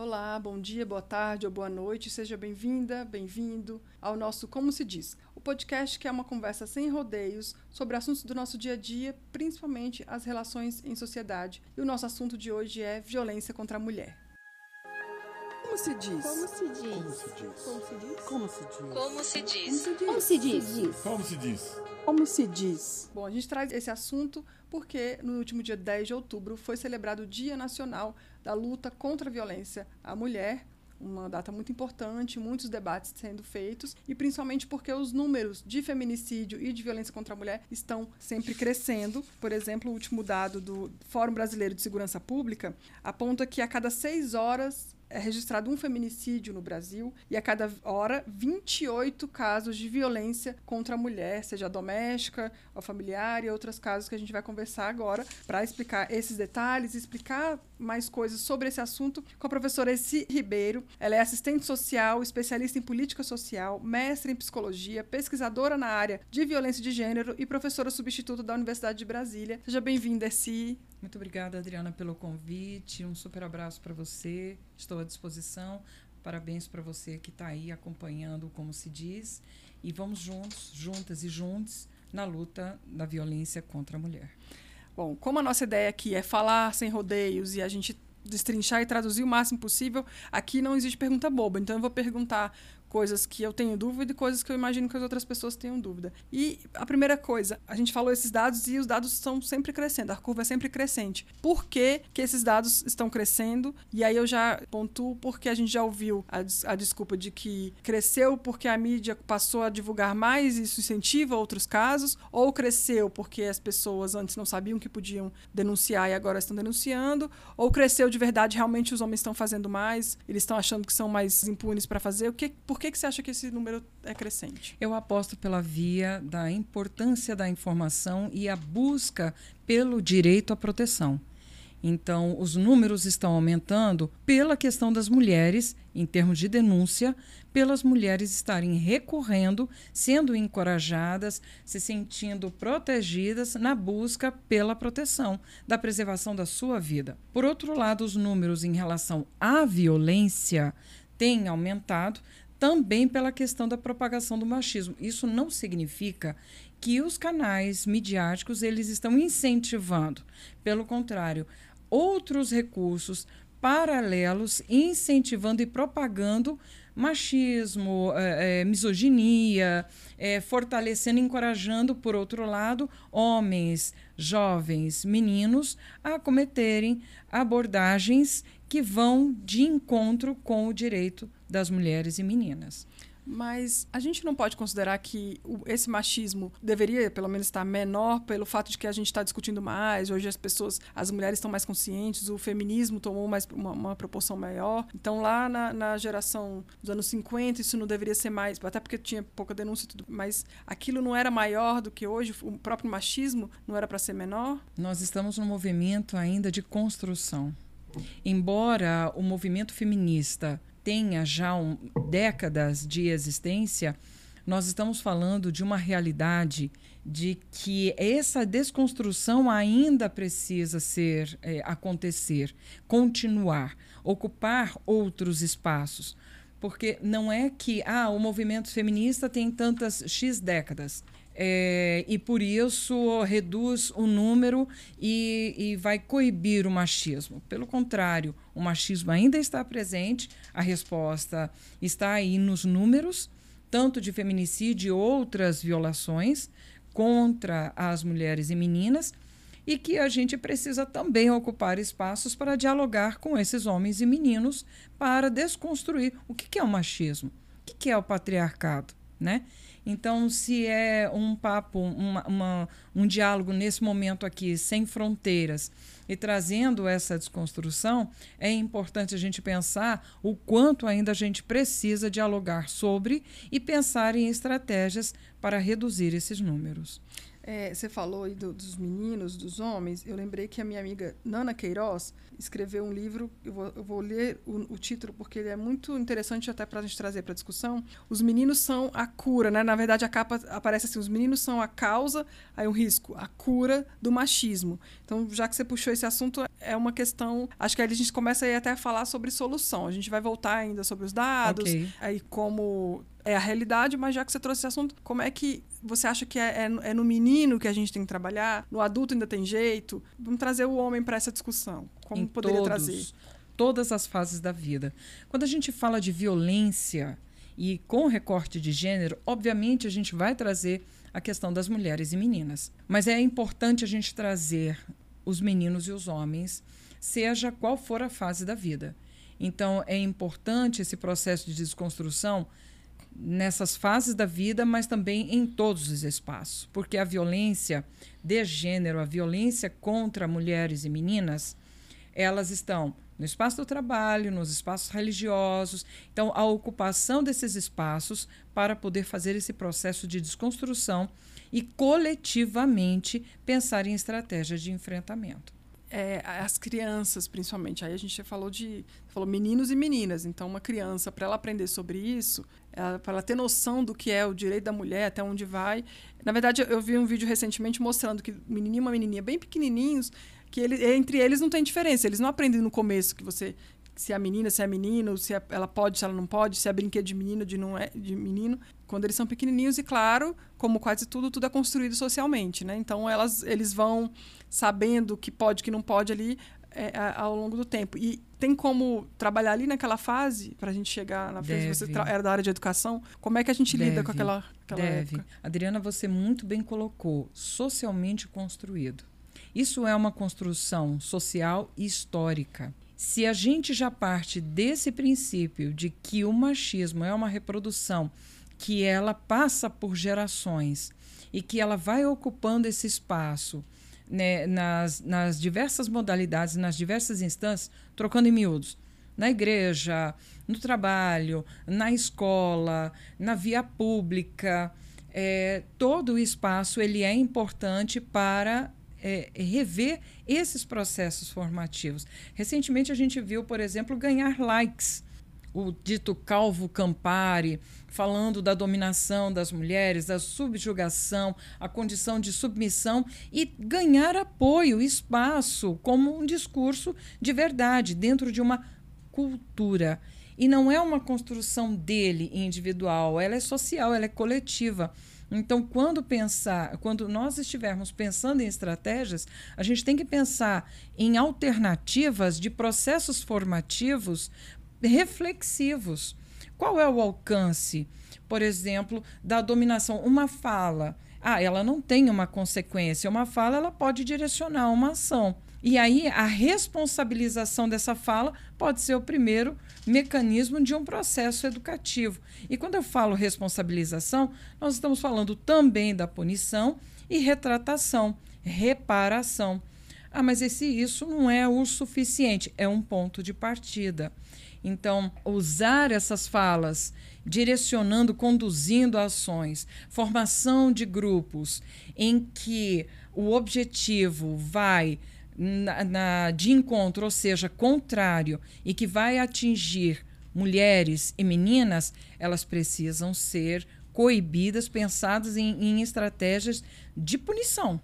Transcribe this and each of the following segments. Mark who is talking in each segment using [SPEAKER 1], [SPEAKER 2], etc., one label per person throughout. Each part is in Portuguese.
[SPEAKER 1] Olá, bom dia, boa tarde ou boa noite. Seja bem-vinda, bem-vindo ao nosso Como se diz, o podcast que é uma conversa sem rodeios sobre assuntos do nosso dia a dia, principalmente as relações em sociedade. E o nosso assunto de hoje é violência contra a mulher. Como se diz?
[SPEAKER 2] Como se diz?
[SPEAKER 3] Como se diz?
[SPEAKER 2] Como se diz?
[SPEAKER 3] Como se diz?
[SPEAKER 4] Como se diz?
[SPEAKER 2] Como se diz?
[SPEAKER 3] Como se diz?
[SPEAKER 1] Como se diz? Bom, a gente traz esse assunto porque no último dia 10 de outubro foi celebrado o Dia Nacional da Luta contra a Violência à Mulher, uma data muito importante, muitos debates sendo feitos, e principalmente porque os números de feminicídio e de violência contra a mulher estão sempre crescendo. Por exemplo, o último dado do Fórum Brasileiro de Segurança Pública aponta que a cada seis horas é registrado um feminicídio no Brasil e a cada hora 28 casos de violência contra a mulher, seja doméstica ou familiar e outros casos que a gente vai conversar agora para explicar esses detalhes, explicar mais coisas sobre esse assunto com a professora Essi Ribeiro. Ela é assistente social, especialista em política social, mestre em psicologia, pesquisadora na área de violência de gênero e professora substituta da Universidade de Brasília. Seja bem-vinda, Essi.
[SPEAKER 5] Muito obrigada, Adriana, pelo convite. Um super abraço para você. Estou à disposição. Parabéns para você que está aí acompanhando como se diz. E vamos juntos, juntas e juntos, na luta da violência contra a mulher.
[SPEAKER 1] Bom, como a nossa ideia aqui é falar sem rodeios e a gente destrinchar e traduzir o máximo possível, aqui não existe pergunta boba. Então eu vou perguntar coisas que eu tenho dúvida e coisas que eu imagino que as outras pessoas tenham dúvida. E a primeira coisa, a gente falou esses dados e os dados estão sempre crescendo, a curva é sempre crescente. Por que, que esses dados estão crescendo? E aí eu já pontuo porque a gente já ouviu a, a desculpa de que cresceu porque a mídia passou a divulgar mais e isso incentiva outros casos, ou cresceu porque as pessoas antes não sabiam que podiam denunciar e agora estão denunciando, ou cresceu de verdade, realmente os homens estão fazendo mais, eles estão achando que são mais impunes para fazer. O que, por por que, que você acha que esse número é crescente?
[SPEAKER 5] Eu aposto pela via da importância da informação e a busca pelo direito à proteção. Então, os números estão aumentando pela questão das mulheres, em termos de denúncia, pelas mulheres estarem recorrendo, sendo encorajadas, se sentindo protegidas na busca pela proteção, da preservação da sua vida. Por outro lado, os números em relação à violência têm aumentado, também pela questão da propagação do machismo. Isso não significa que os canais midiáticos eles estão incentivando, pelo contrário, outros recursos paralelos incentivando e propagando machismo, é, é, misoginia, é, fortalecendo, encorajando, por outro lado, homens, jovens, meninos a cometerem abordagens que vão de encontro com o direito das mulheres e meninas.
[SPEAKER 1] Mas a gente não pode considerar que esse machismo deveria, pelo menos, estar menor pelo fato de que a gente está discutindo mais. Hoje as pessoas, as mulheres estão mais conscientes, o feminismo tomou mais uma, uma proporção maior. Então, lá na, na, geração dos anos 50, isso não deveria ser mais, até porque tinha pouca denúncia e tudo, mas aquilo não era maior do que hoje, o próprio machismo não era para ser menor?
[SPEAKER 5] Nós estamos num movimento ainda de construção. Embora o movimento feminista tenha já um, décadas de existência, nós estamos falando de uma realidade de que essa desconstrução ainda precisa ser é, acontecer, continuar, ocupar outros espaços. Porque não é que ah, o movimento feminista tem tantas X décadas é, e por isso reduz o número e, e vai coibir o machismo. Pelo contrário, o machismo ainda está presente, a resposta está aí nos números, tanto de feminicídio e outras violações contra as mulheres e meninas, e que a gente precisa também ocupar espaços para dialogar com esses homens e meninos para desconstruir o que é o machismo, o que é o patriarcado, né? Então, se é um papo, uma, uma, um diálogo nesse momento aqui, sem fronteiras, e trazendo essa desconstrução, é importante a gente pensar o quanto ainda a gente precisa dialogar sobre e pensar em estratégias para reduzir esses números.
[SPEAKER 1] É, você falou aí do, dos meninos, dos homens. Eu lembrei que a minha amiga Nana Queiroz escreveu um livro. Eu vou, eu vou ler o, o, título porque ele é muito interessante até para a gente trazer para discussão. Os meninos são a cura, né? Na verdade, a capa aparece assim: os meninos são a causa, aí um risco, a cura do machismo. Então, já que você puxou esse assunto, é uma questão. Acho que aí a gente começa aí até a falar sobre solução. A gente vai voltar ainda sobre os dados, okay. aí como é a realidade, mas já que você trouxe esse assunto, como é que você acha que é, é, é, no menino que a gente tem que trabalhar? No adulto ainda tem jeito? Vamos trazer o homem para essa discussão. Como
[SPEAKER 5] em
[SPEAKER 1] poderia
[SPEAKER 5] todos,
[SPEAKER 1] trazer?
[SPEAKER 5] Todas as fases da vida. Quando a gente fala de violência e com recorte de gênero, obviamente a gente vai trazer a questão das mulheres e meninas. Mas é importante a gente trazer os meninos e os homens, seja qual for a fase da vida. Então, é importante esse processo de desconstrução nessas fases da vida, mas também em todos os espaços, porque a violência de gênero, a violência contra mulheres e meninas, elas estão no espaço do trabalho, nos espaços religiosos. Então, a ocupação desses espaços para poder fazer esse processo de desconstrução e coletivamente pensar em estratégias de enfrentamento
[SPEAKER 1] é, as crianças, principalmente. Aí a gente falou de falou meninos e meninas. Então, uma criança, para ela aprender sobre isso, para ela ter noção do que é o direito da mulher, até onde vai. Na verdade, eu vi um vídeo recentemente mostrando que menininho e uma menininha bem pequenininhos, que ele, entre eles não tem diferença. Eles não aprendem no começo que você se é menina, se é menino, se é, ela pode, se ela não pode, se é brinquedo de menino, de não é de menino, quando eles são pequenininhos e claro, como quase tudo, tudo é construído socialmente, né? Então elas, eles vão sabendo que pode, que não pode ali é, ao longo do tempo. E tem como trabalhar ali naquela fase para a gente chegar na frente? Você era da área de educação, como é que a gente Deve. lida com aquela, aquela
[SPEAKER 5] Deve.
[SPEAKER 1] época?
[SPEAKER 5] Adriana, você muito bem colocou, socialmente construído. Isso é uma construção social e histórica. Se a gente já parte desse princípio de que o machismo é uma reprodução que ela passa por gerações e que ela vai ocupando esse espaço né, nas, nas diversas modalidades, nas diversas instâncias, trocando em miúdos. Na igreja, no trabalho, na escola, na via pública, é, todo o espaço ele é importante para é, rever esses processos formativos. Recentemente a gente viu, por exemplo, ganhar likes. O dito Calvo Campari, falando da dominação das mulheres, da subjugação, a condição de submissão e ganhar apoio, espaço, como um discurso de verdade, dentro de uma cultura. E não é uma construção dele individual, ela é social, ela é coletiva. Então, quando pensar, quando nós estivermos pensando em estratégias, a gente tem que pensar em alternativas de processos formativos reflexivos. Qual é o alcance, por exemplo, da dominação? Uma fala, ah, ela não tem uma consequência. Uma fala, ela pode direcionar uma ação. E aí a responsabilização dessa fala pode ser o primeiro mecanismo de um processo educativo. E quando eu falo responsabilização, nós estamos falando também da punição e retratação, reparação. Ah, mas esse isso não é o suficiente, é um ponto de partida. Então, usar essas falas direcionando, conduzindo ações, formação de grupos em que o objetivo vai na, na, de encontro, ou seja, contrário, e que vai atingir mulheres e meninas, elas precisam ser coibidas, pensadas em, em estratégias de punição.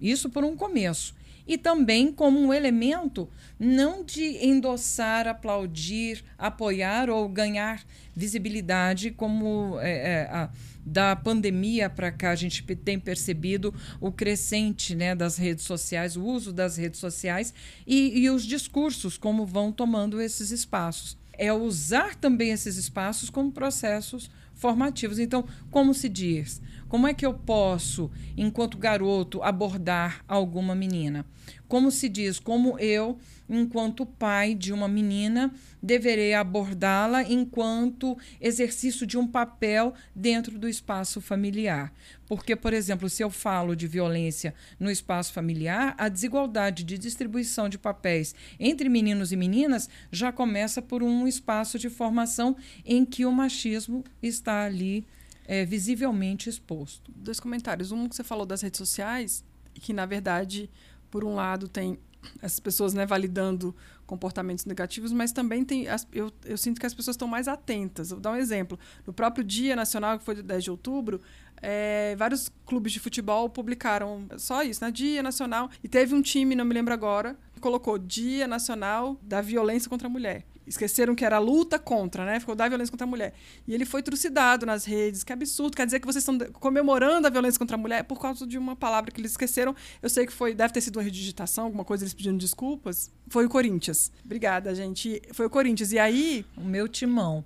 [SPEAKER 5] Isso por um começo. E também como um elemento não de endossar, aplaudir, apoiar ou ganhar visibilidade, como é, é, a, da pandemia para cá, a gente tem percebido o crescente né, das redes sociais, o uso das redes sociais e, e os discursos, como vão tomando esses espaços. É usar também esses espaços como processos formativos. Então, como se diz? Como é que eu posso, enquanto garoto, abordar alguma menina? Como se diz? Como eu enquanto pai de uma menina, deverei abordá-la enquanto exercício de um papel dentro do espaço familiar. Porque, por exemplo, se eu falo de violência no espaço familiar, a desigualdade de distribuição de papéis entre meninos e meninas já começa por um espaço de formação em que o machismo está ali é, visivelmente exposto.
[SPEAKER 1] Dois comentários. Um que você falou das redes sociais, que na verdade, por um lado, tem essas pessoas né, validando comportamentos negativos, mas também tem. As, eu, eu sinto que as pessoas estão mais atentas. Vou dar um exemplo. No próprio Dia Nacional, que foi do 10 de outubro, é, vários clubes de futebol publicaram só isso, né? Dia Nacional. E teve um time, não me lembro agora, que colocou Dia Nacional da Violência contra a Mulher. Esqueceram que era luta contra, né? Ficou da violência contra a mulher. E ele foi trucidado nas redes. Que absurdo. Quer dizer que vocês estão comemorando a violência contra a mulher por causa de uma palavra que eles esqueceram. Eu sei que foi, deve ter sido uma redigitação, alguma coisa, eles pedindo desculpas. Foi o Corinthians. Obrigada, gente. Foi o Corinthians. E aí.
[SPEAKER 5] O meu timão.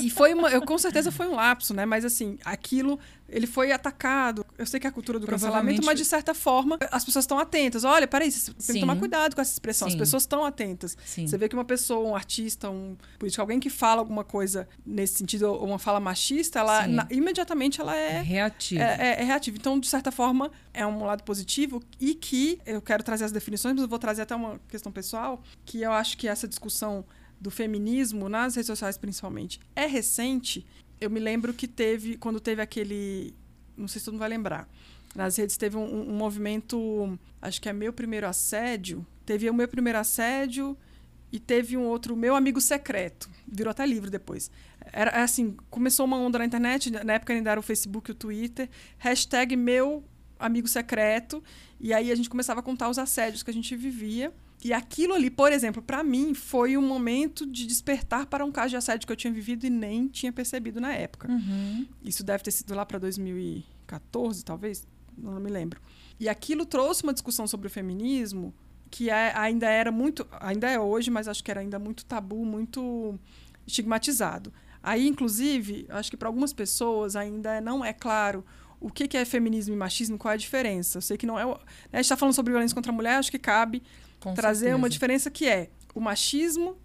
[SPEAKER 1] E foi uma, eu com certeza foi um lapso, né? Mas assim, aquilo ele foi atacado. Eu sei que é a cultura do cancelamento, mas de certa forma as pessoas estão atentas. Olha, peraí, você tem que tomar cuidado com essa expressão. Sim. As pessoas estão atentas. Sim. Você vê que uma pessoa, um artista, um político, alguém que fala alguma coisa nesse sentido, ou uma fala machista, ela na, imediatamente ela é,
[SPEAKER 5] é reativa.
[SPEAKER 1] É, é, é, reativa. Então, de certa forma, é um lado positivo e que eu quero trazer as definições, mas eu vou trazer até uma questão pessoal, que eu acho que essa discussão do feminismo, nas redes sociais principalmente, é recente. Eu me lembro que teve, quando teve aquele. Não sei se todo mundo vai lembrar. Nas redes teve um, um movimento, acho que é Meu Primeiro Assédio. Teve o Meu Primeiro Assédio e teve um outro, Meu Amigo Secreto. Virou até livro depois. Era é assim, começou uma onda na internet, na época ainda era o Facebook e o Twitter, hashtag Meu Amigo Secreto. E aí a gente começava a contar os assédios que a gente vivia. E aquilo ali, por exemplo, para mim foi um momento de despertar para um caso de assédio que eu tinha vivido e nem tinha percebido na época.
[SPEAKER 5] Uhum.
[SPEAKER 1] Isso deve ter sido lá para 2014, talvez, não me lembro. E aquilo trouxe uma discussão sobre o feminismo que é, ainda era muito, ainda é hoje, mas acho que era ainda muito tabu, muito estigmatizado. Aí, inclusive, acho que para algumas pessoas ainda não é claro o que, que é feminismo e machismo, qual é a diferença. Eu sei que não é. Né, a gente está falando sobre violência contra a mulher, acho que cabe com trazer certeza. uma diferença que é o machismo,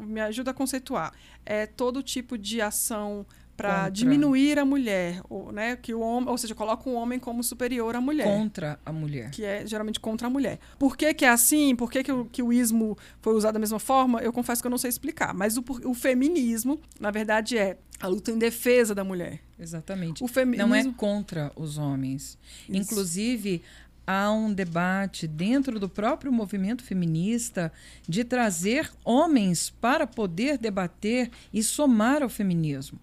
[SPEAKER 1] me ajuda a conceituar, é todo tipo de ação para diminuir a mulher, ou, né, que o homem, ou seja, coloca o homem como superior à mulher.
[SPEAKER 5] Contra a mulher.
[SPEAKER 1] Que é geralmente contra a mulher. Por que, que é assim? Por que, que, o, que o ismo foi usado da mesma forma? Eu confesso que eu não sei explicar. Mas o, o feminismo, na verdade, é a luta em defesa da mulher.
[SPEAKER 5] Exatamente. O feminismo... Não é contra os homens. Isso. Inclusive, há um debate dentro do próprio movimento feminista de trazer homens para poder debater e somar ao feminismo.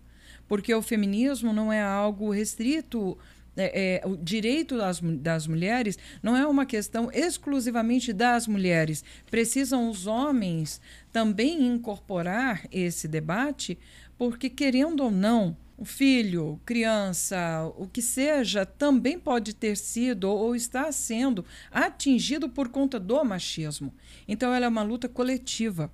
[SPEAKER 5] Porque o feminismo não é algo restrito. É, é, o direito das, das mulheres não é uma questão exclusivamente das mulheres. Precisam os homens também incorporar esse debate, porque, querendo ou não, o filho, criança, o que seja, também pode ter sido ou está sendo atingido por conta do machismo. Então, ela é uma luta coletiva.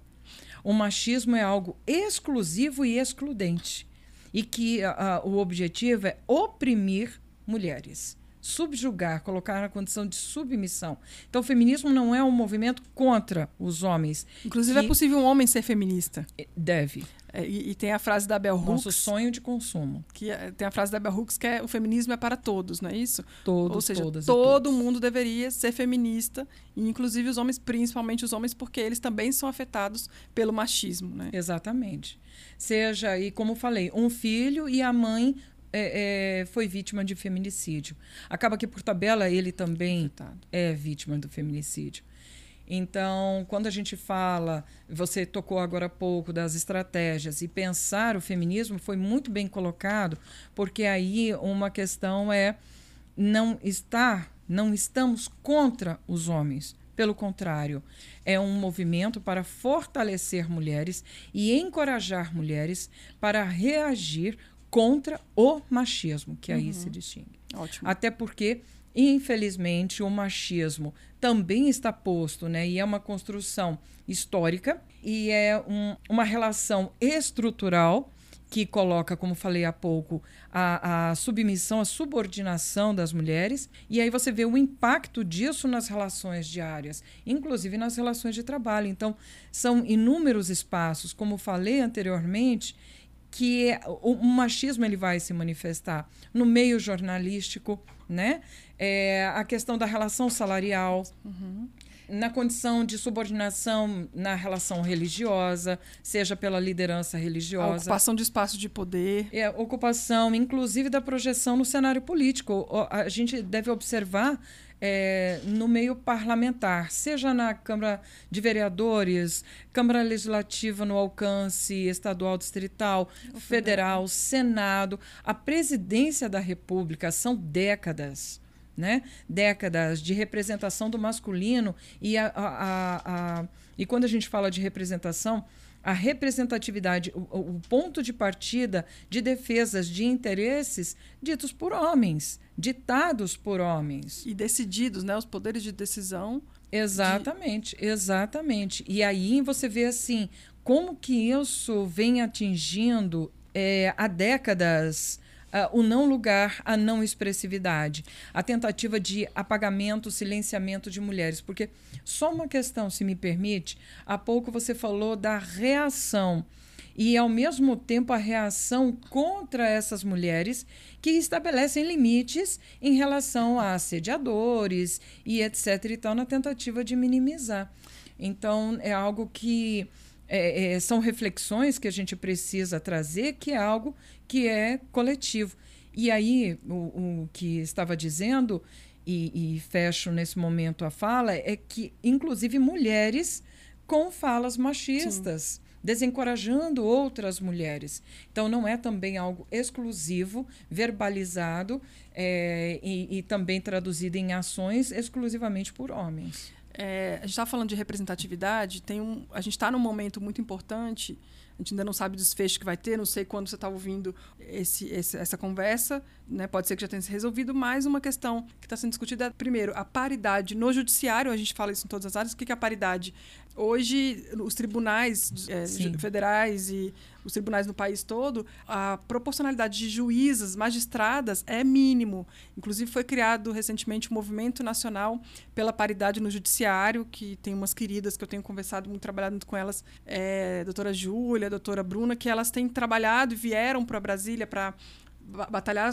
[SPEAKER 5] O machismo é algo exclusivo e excludente. E que o objetivo é oprimir mulheres subjugar, colocar na condição de submissão. Então, o feminismo não é um movimento contra os homens.
[SPEAKER 1] Inclusive, é possível um homem ser feminista.
[SPEAKER 5] Deve.
[SPEAKER 1] É, e, e, tem a frase da Bell Hooks.
[SPEAKER 5] Nosso sonho de consumo.
[SPEAKER 1] Que é, tem a frase da Bell Hooks que é o feminismo é para todos, não é isso?
[SPEAKER 5] Todos,
[SPEAKER 1] Ou seja,
[SPEAKER 5] todas
[SPEAKER 1] todo mundo deveria ser feminista, e inclusive os homens, principalmente os homens, porque eles também são afetados pelo machismo, né?
[SPEAKER 5] Exatamente. Seja, e como falei, um filho e a mãe é, é, foi vítima de feminicídio. Acaba que, por tabela, ele também Afetado. é vítima do feminicídio. Então, quando a gente fala, você tocou agora há pouco das estratégias e pensar o feminismo foi muito bem colocado, porque aí uma questão é não estar, não estamos contra os homens. Pelo contrário, é um movimento para fortalecer mulheres e encorajar mulheres para reagir contra o machismo, que aí uhum. se distingue.
[SPEAKER 1] Ótimo.
[SPEAKER 5] Até porque, infelizmente, o machismo também está posto, né? E é uma construção histórica e é um, uma relação estrutural que coloca, como falei há pouco, a, a, submissão, a subordinação das mulheres. E aí você vê o impacto disso nas relações diárias, inclusive nas relações de trabalho. Então, são inúmeros espaços, como falei anteriormente, que o, o machismo ele vai se manifestar no meio jornalístico, né? É, a questão da relação salarial.
[SPEAKER 1] Uhum.
[SPEAKER 5] na condição de subordinação na relação religiosa, seja pela liderança religiosa. A
[SPEAKER 1] ocupação de espaço de poder.
[SPEAKER 5] É, ocupação, inclusive, da projeção no cenário político. A gente deve observar é, no meio parlamentar, seja na Câmara de Vereadores, Câmara Legislativa no alcance estadual, distrital, federal, federal, Senado, a presidência da República, são décadas. Né? décadas de representação do masculino e, a, a, a, e quando a gente fala de representação, a representatividade, o, o, ponto de partida de defesas de interesses ditos por homens, ditados por homens.
[SPEAKER 1] E decididos, né? Os poderes de decisão.
[SPEAKER 5] Exatamente, de... exatamente. E aí você vê assim, como que isso vem atingindo é, há décadas uh, o não lugar, a não expressividade, a tentativa de apagamento, silenciamento de mulheres. Porque só uma questão, se me permite, há pouco você falou da reação e, ao mesmo tempo, a reação contra essas mulheres que estabelecem limites em relação a assediadores e etc. e tal, na tentativa de minimizar. Então, é algo que é, é, são reflexões que a gente precisa trazer, que é algo que é coletivo. E aí, o, o que estava dizendo, e, e, fecho nesse momento a fala, é que, inclusive, mulheres com falas machistas. Sim. Desencorajando outras mulheres. Então, não é também algo exclusivo, verbalizado é, e, e também traduzido em ações exclusivamente por homens.
[SPEAKER 1] É, a gente está falando de representatividade, tem um, a gente está num momento muito importante, a gente ainda não sabe o desfecho que vai ter, não sei quando você está ouvindo esse, esse, essa conversa, né? pode ser que já tenha se resolvido, mas uma questão que está sendo discutida é, primeiro, a paridade no judiciário, a gente fala isso em todas as áreas, o que é a paridade? Hoje, os tribunais é, federais e os tribunais no país todo, a proporcionalidade de juízas, magistradas é mínimo. Inclusive, foi criado recentemente o um Movimento Nacional pela Paridade no Judiciário, que tem umas queridas que eu tenho conversado, muito trabalhado com elas, é, a doutora Júlia, a doutora Bruna, que elas têm trabalhado e vieram para Brasília para batalhar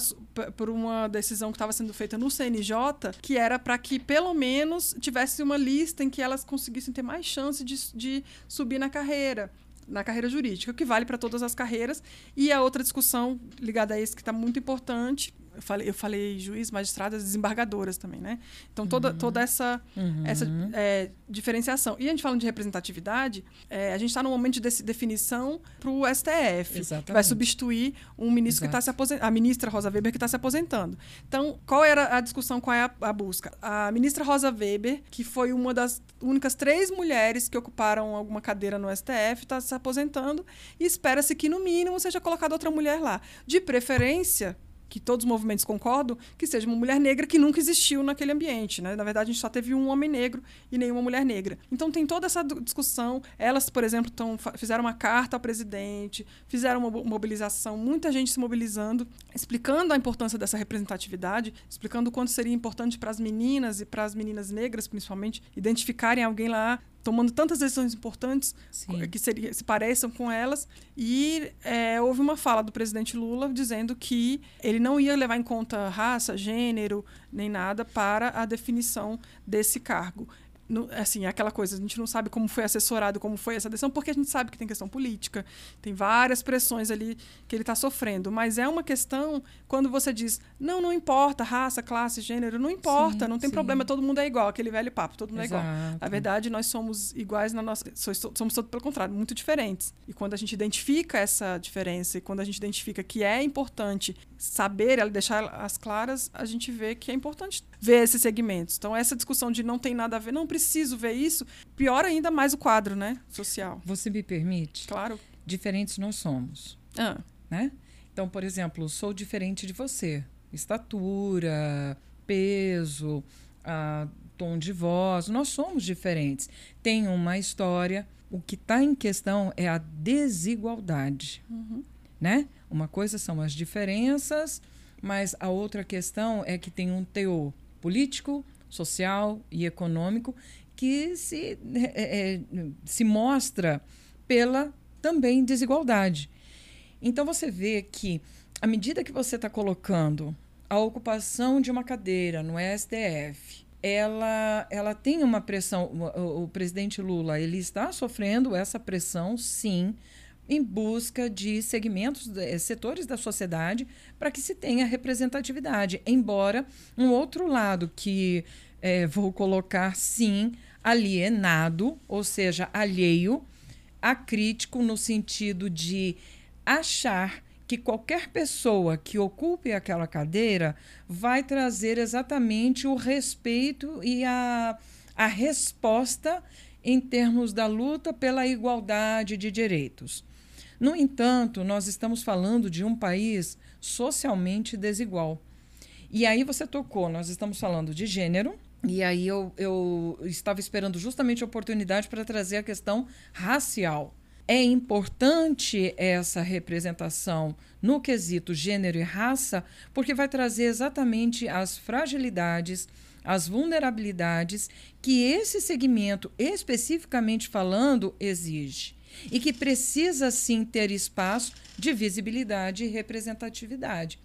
[SPEAKER 1] por uma decisão que estava sendo feita no CNJ, que era para que pelo menos tivesse uma lista em que elas conseguissem ter mais chance de, de subir na carreira na carreira jurídica, o que vale para todas as carreiras. E a outra discussão ligada a isso que está muito importante eu falei, eu falei juiz, magistradas, desembargadoras também, né? Então, toda, uhum. toda essa, uhum. essa é, diferenciação. E a gente falando de representatividade, é, a gente está no momento de definição para o STF, Exatamente. que vai substituir um ministro Exato. que está se aposentando, a ministra Rosa Weber, que está se aposentando. Então, qual era a discussão, qual é a, a busca? A ministra Rosa Weber, que foi uma das únicas três mulheres que ocuparam alguma cadeira no STF, está se aposentando e espera-se que, no mínimo, seja colocada outra mulher lá. De preferência, que todos os movimentos concordam, que seja uma mulher negra que nunca existiu naquele ambiente. Né? Na verdade, a gente só teve um homem negro e nenhuma mulher negra. Então tem toda essa discussão. Elas, por exemplo, tão, fizeram uma carta ao presidente, fizeram uma mobilização, muita gente se mobilizando, explicando a importância dessa representatividade, explicando o quanto seria importante para as meninas e para as meninas negras, principalmente, identificarem alguém lá tomando tantas decisões importantes Sim. que seria, se pareçam com elas. E é, houve uma fala do presidente Lula dizendo que ele não ia levar em conta raça, gênero, nem nada para a definição desse cargo no, assim, é aquela coisa, a gente não sabe como foi assessorado, como foi essa decisão, porque a gente sabe que tem questão política, tem várias pressões ali que ele está sofrendo. Mas é uma questão quando você diz, não, não importa, raça, classe, gênero, não importa, sim, não tem sim. problema, todo mundo é igual, aquele velho papo, todo mundo Exato. é igual. Na verdade, nós somos iguais na nossa. Somos todos pelo contrário, muito diferentes. E quando a gente identifica essa diferença, e quando a gente identifica que é importante saber, deixar as claras, a gente vê que é importante ver esses segmentos. Então, essa discussão de não tem nada a ver, não preciso ver isso, piora ainda mais o quadro, né, social.
[SPEAKER 5] Você me permite?
[SPEAKER 1] Claro.
[SPEAKER 5] Diferentes nós somos.
[SPEAKER 1] Ah.
[SPEAKER 5] Né? Então, por exemplo, sou diferente de você. Estatura, peso, uh, tom de voz, nós somos diferentes. Tem uma história. O que está em questão é a desigualdade.
[SPEAKER 1] Uhum.
[SPEAKER 5] Né? Uma coisa são as diferenças, mas a outra questão é que tem um teor político, social e econômico que se, é, se mostra pela também desigualdade. Então você vê que, à medida que você está colocando a ocupação de uma cadeira no STF ela, ela tem uma pressão. O, o presidente Lula ele está sofrendo essa pressão, sim, em busca de segmentos, de, setores da sociedade para que se tenha representatividade. Embora um outro lado que é, vou colocar, sim, alienado, ou seja, alheio, acrítico no sentido de achar que qualquer pessoa que ocupe aquela cadeira vai trazer exatamente o respeito e a, a resposta em termos da luta pela igualdade de direitos. No entanto, nós estamos falando de um país socialmente desigual. E aí você tocou, nós estamos falando de gênero, e aí eu, eu estava esperando justamente a oportunidade para trazer a questão racial. É importante essa representação no quesito gênero e raça, porque vai trazer exatamente as fragilidades, as vulnerabilidades que esse segmento, especificamente falando, exige. E que precisa sim ter espaço de visibilidade e representatividade.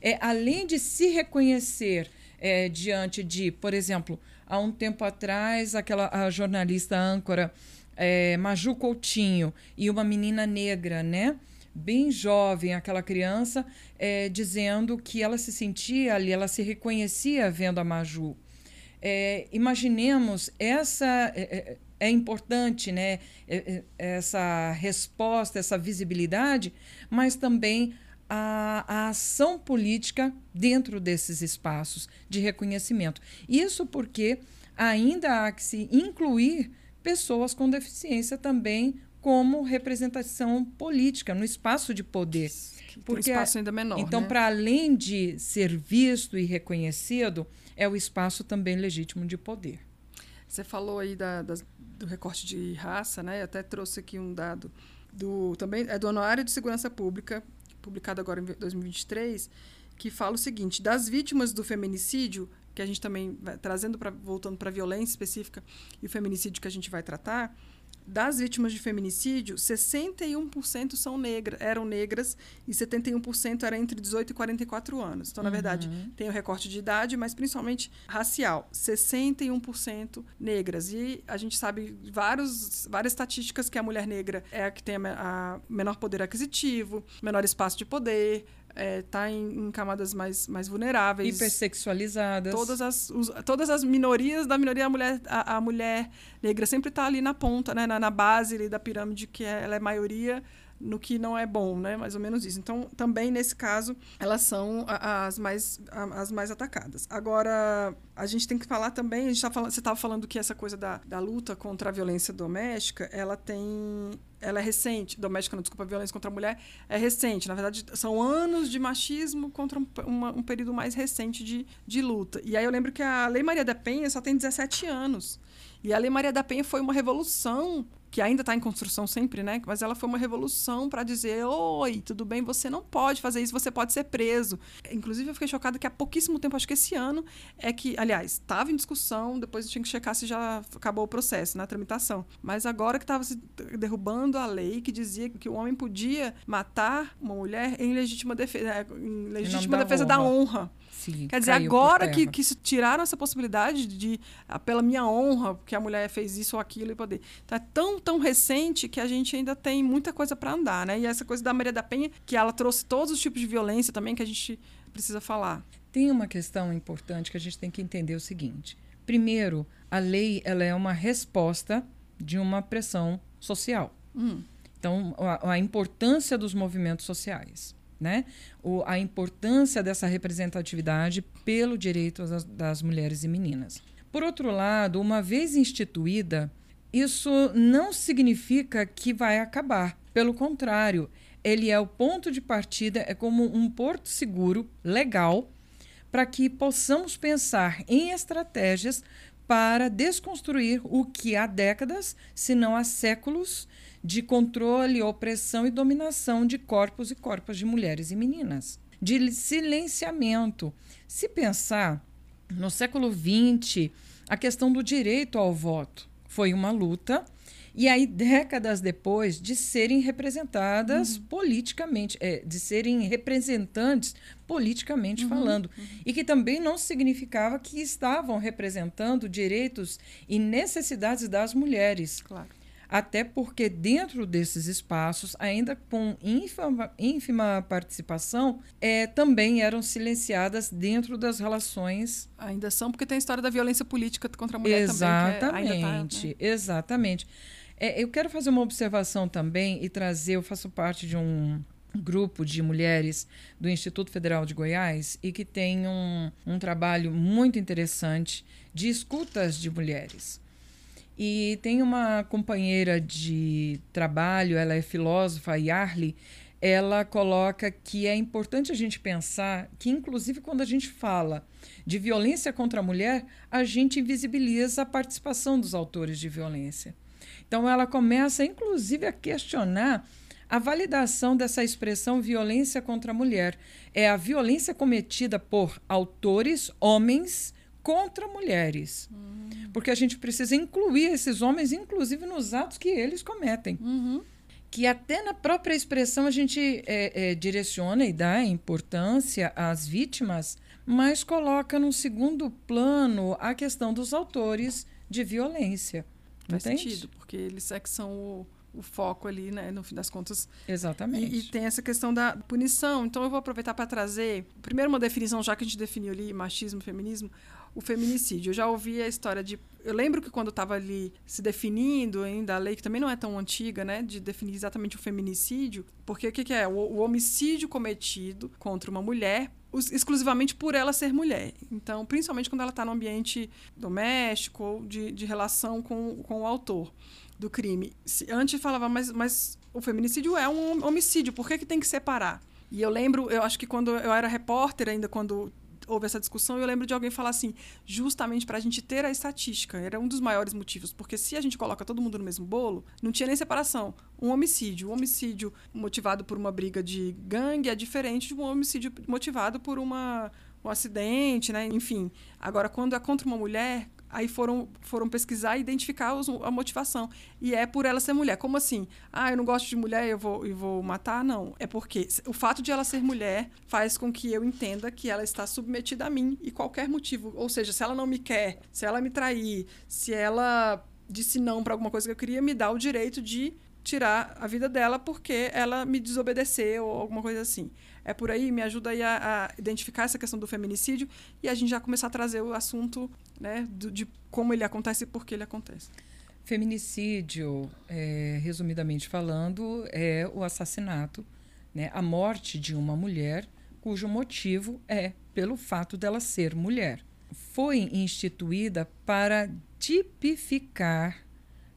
[SPEAKER 5] É, além de se reconhecer é, diante de, por exemplo, há um tempo atrás, aquela a jornalista âncora é, Maju Coutinho e uma menina negra, né? Bem jovem, aquela criança, é, dizendo que ela se sentia ali, ela se reconhecia vendo a Maju. É, imaginemos essa é, é, é importante, né? É, essa resposta, essa visibilidade, mas também a, a, ação política dentro desses espaços de reconhecimento. Isso porque ainda há que se incluir pessoas com deficiência também como representação política no espaço de poder.
[SPEAKER 1] Porque espaço ainda menor.
[SPEAKER 5] Então,
[SPEAKER 1] né?
[SPEAKER 5] para além de ser visto e reconhecido, é o espaço também legítimo de poder.
[SPEAKER 1] Você falou aí da, da, do recorte de raça, né? Eu até trouxe aqui um dado do também é do Anuário de Segurança Pública publicado agora em 2023, que fala o seguinte: das vítimas do feminicídio, que a gente também vai trazendo para voltando para a violência específica e o feminicídio que a gente vai tratar, das vítimas de feminicídio, 61% são negras, eram negras e 71% era entre 18 e 44 anos. Então, na uhum. verdade, tem o recorte de idade, mas principalmente racial. 61% negras. E a gente sabe vários, várias estatísticas que a mulher negra é a que tem a, a menor poder aquisitivo, menor espaço de poder, é, tá em, em, camadas mais, mais vulneráveis.
[SPEAKER 5] Hipersexualizadas.
[SPEAKER 1] Todas as, os, todas as minorias da minoria, a mulher, a, a mulher negra sempre está ali na ponta, né, na, na base da pirâmide, que é, ela é maioria no que não é bom, né? Mais ou menos isso. Então, também nesse caso, elas são as mais, as mais atacadas. Agora, a gente tem que falar também, a gente tá falando, você estava falando que essa coisa da, da luta contra a violência doméstica, ela tem ela é recente, doméstica, não, desculpa, violência contra a mulher é recente. Na verdade, são anos de machismo contra um, uma, um período mais recente de, de luta. E aí eu lembro que a Lei Maria da Penha só tem 17 anos. E a Lei Maria da Penha foi uma revolução que ainda está em construção sempre, né? Mas ela foi uma revolução para dizer: oi, tudo bem, você não pode fazer isso, você pode ser preso. Inclusive, eu fiquei chocada que há pouquíssimo tempo, acho que esse ano, é que, aliás, estava em discussão, depois eu tinha que checar se já acabou o processo, na né, tramitação. Mas agora que estava se derrubando a lei que dizia que o homem podia matar uma mulher em legítima defesa, é, em legítima da defesa honra. da honra.
[SPEAKER 5] Sim,
[SPEAKER 1] Quer dizer, agora que, que se tiraram essa possibilidade de, ah, pela minha honra, que a mulher fez isso ou aquilo e poder. Então, é tão, tão recente que a gente ainda tem muita coisa para andar, né? E essa coisa da Maria da Penha, que ela trouxe todos os tipos de violência também que a gente precisa falar.
[SPEAKER 5] Tem uma questão importante que a gente tem que entender o seguinte. Primeiro, a lei ela é uma resposta de uma pressão social. Hum. Então, a, a importância dos movimentos sociais né? O, a importância dessa representatividade pelo direito das, das mulheres e meninas. Por outro lado, uma vez instituída, isso não significa que vai acabar. Pelo contrário, ele é o ponto de partida, é como um porto seguro, legal, para que possamos pensar em estratégias para desconstruir o que há décadas, se não há séculos, de controle, opressão e dominação de corpos e corpos de mulheres e meninas, de silenciamento. Se pensar no século XX, a questão do direito ao voto foi uma luta E aí, décadas depois, de serem representadas uhum. politicamente, é, de serem representantes politicamente uhum. falando. Uhum. E que também não significava que estavam representando direitos e necessidades das mulheres.
[SPEAKER 1] Claro
[SPEAKER 5] até porque dentro desses espaços, ainda com ínfima, ínfima participação, é, também eram silenciadas dentro das relações.
[SPEAKER 1] Ainda são, porque tem a história da violência política contra a mulher
[SPEAKER 5] exatamente,
[SPEAKER 1] também.
[SPEAKER 5] Exatamente, tá, né? exatamente. É, eu quero fazer uma observação também e trazer, eu faço parte de um grupo de mulheres do Instituto Federal de Goiás e que tem um, um trabalho muito interessante de escutas de mulheres. E tem uma companheira de trabalho, ela é filósofa, Yarli, ela coloca que é importante a gente pensar que, inclusive, quando a gente fala de violência contra a mulher, a gente invisibiliza a participação dos autores de violência. Então, ela começa, inclusive, a questionar a validação dessa expressão violência contra a mulher. É a violência cometida por autores, homens, contra mulheres. Uhum. Porque a gente precisa incluir esses homens, inclusive nos atos que eles cometem.
[SPEAKER 1] Uhum.
[SPEAKER 5] Que até na própria expressão a gente é, é, direciona e dá importância às vítimas, mas coloca num segundo plano a questão dos autores de violência.
[SPEAKER 1] Faz Entende? sentido, porque eles é que são o o foco ali, né, no fim das contas.
[SPEAKER 5] Exatamente.
[SPEAKER 1] E, e tem essa questão da punição. Então eu vou aproveitar para trazer, primeiro uma definição, já que a gente definiu ali machismo, feminismo, o feminicídio. Eu já ouvi a história de. Eu lembro que quando estava ali se definindo ainda, a lei que também não é tão antiga, né, de definir exatamente o feminicídio, porque o que, que é? O, o homicídio cometido contra uma mulher exclusivamente por ela ser mulher. Então, principalmente quando ela está no ambiente doméstico ou de, de relação com, com o autor do crime. Se, antes falava, mas, mas o feminicídio é um homicídio, por que, que tem que separar? E eu lembro, eu acho que quando eu era repórter ainda, quando houve essa discussão, eu lembro de alguém falar assim, justamente para a gente ter a estatística, era um dos maiores motivos, porque se a gente coloca todo mundo no mesmo bolo, não tinha nem separação. Um homicídio, um homicídio motivado por uma briga de gangue é diferente de um homicídio motivado por uma um acidente, né? Enfim. Agora, quando é contra uma mulher, aí foram, foram pesquisar e identificar os, a motivação. E é por ela ser mulher. Como assim? Ah, eu não gosto de mulher e eu vou, eu vou matar? Não. É porque o fato de ela ser mulher faz com que eu entenda que ela está submetida a mim e qualquer motivo. Ou seja, se ela não me quer, se ela me trair, se ela disse não para alguma coisa que eu queria, me dá o direito de tirar a vida dela porque ela me desobedeceu ou alguma coisa assim. É por aí, me ajuda aí a, a identificar essa questão do feminicídio e a gente já começar a trazer o assunto né, do, de como ele acontece e por que ele acontece.
[SPEAKER 5] Feminicídio, é, resumidamente falando, é o assassinato, né, a morte de uma mulher cujo motivo é pelo fato dela ser mulher. Foi instituída para tipificar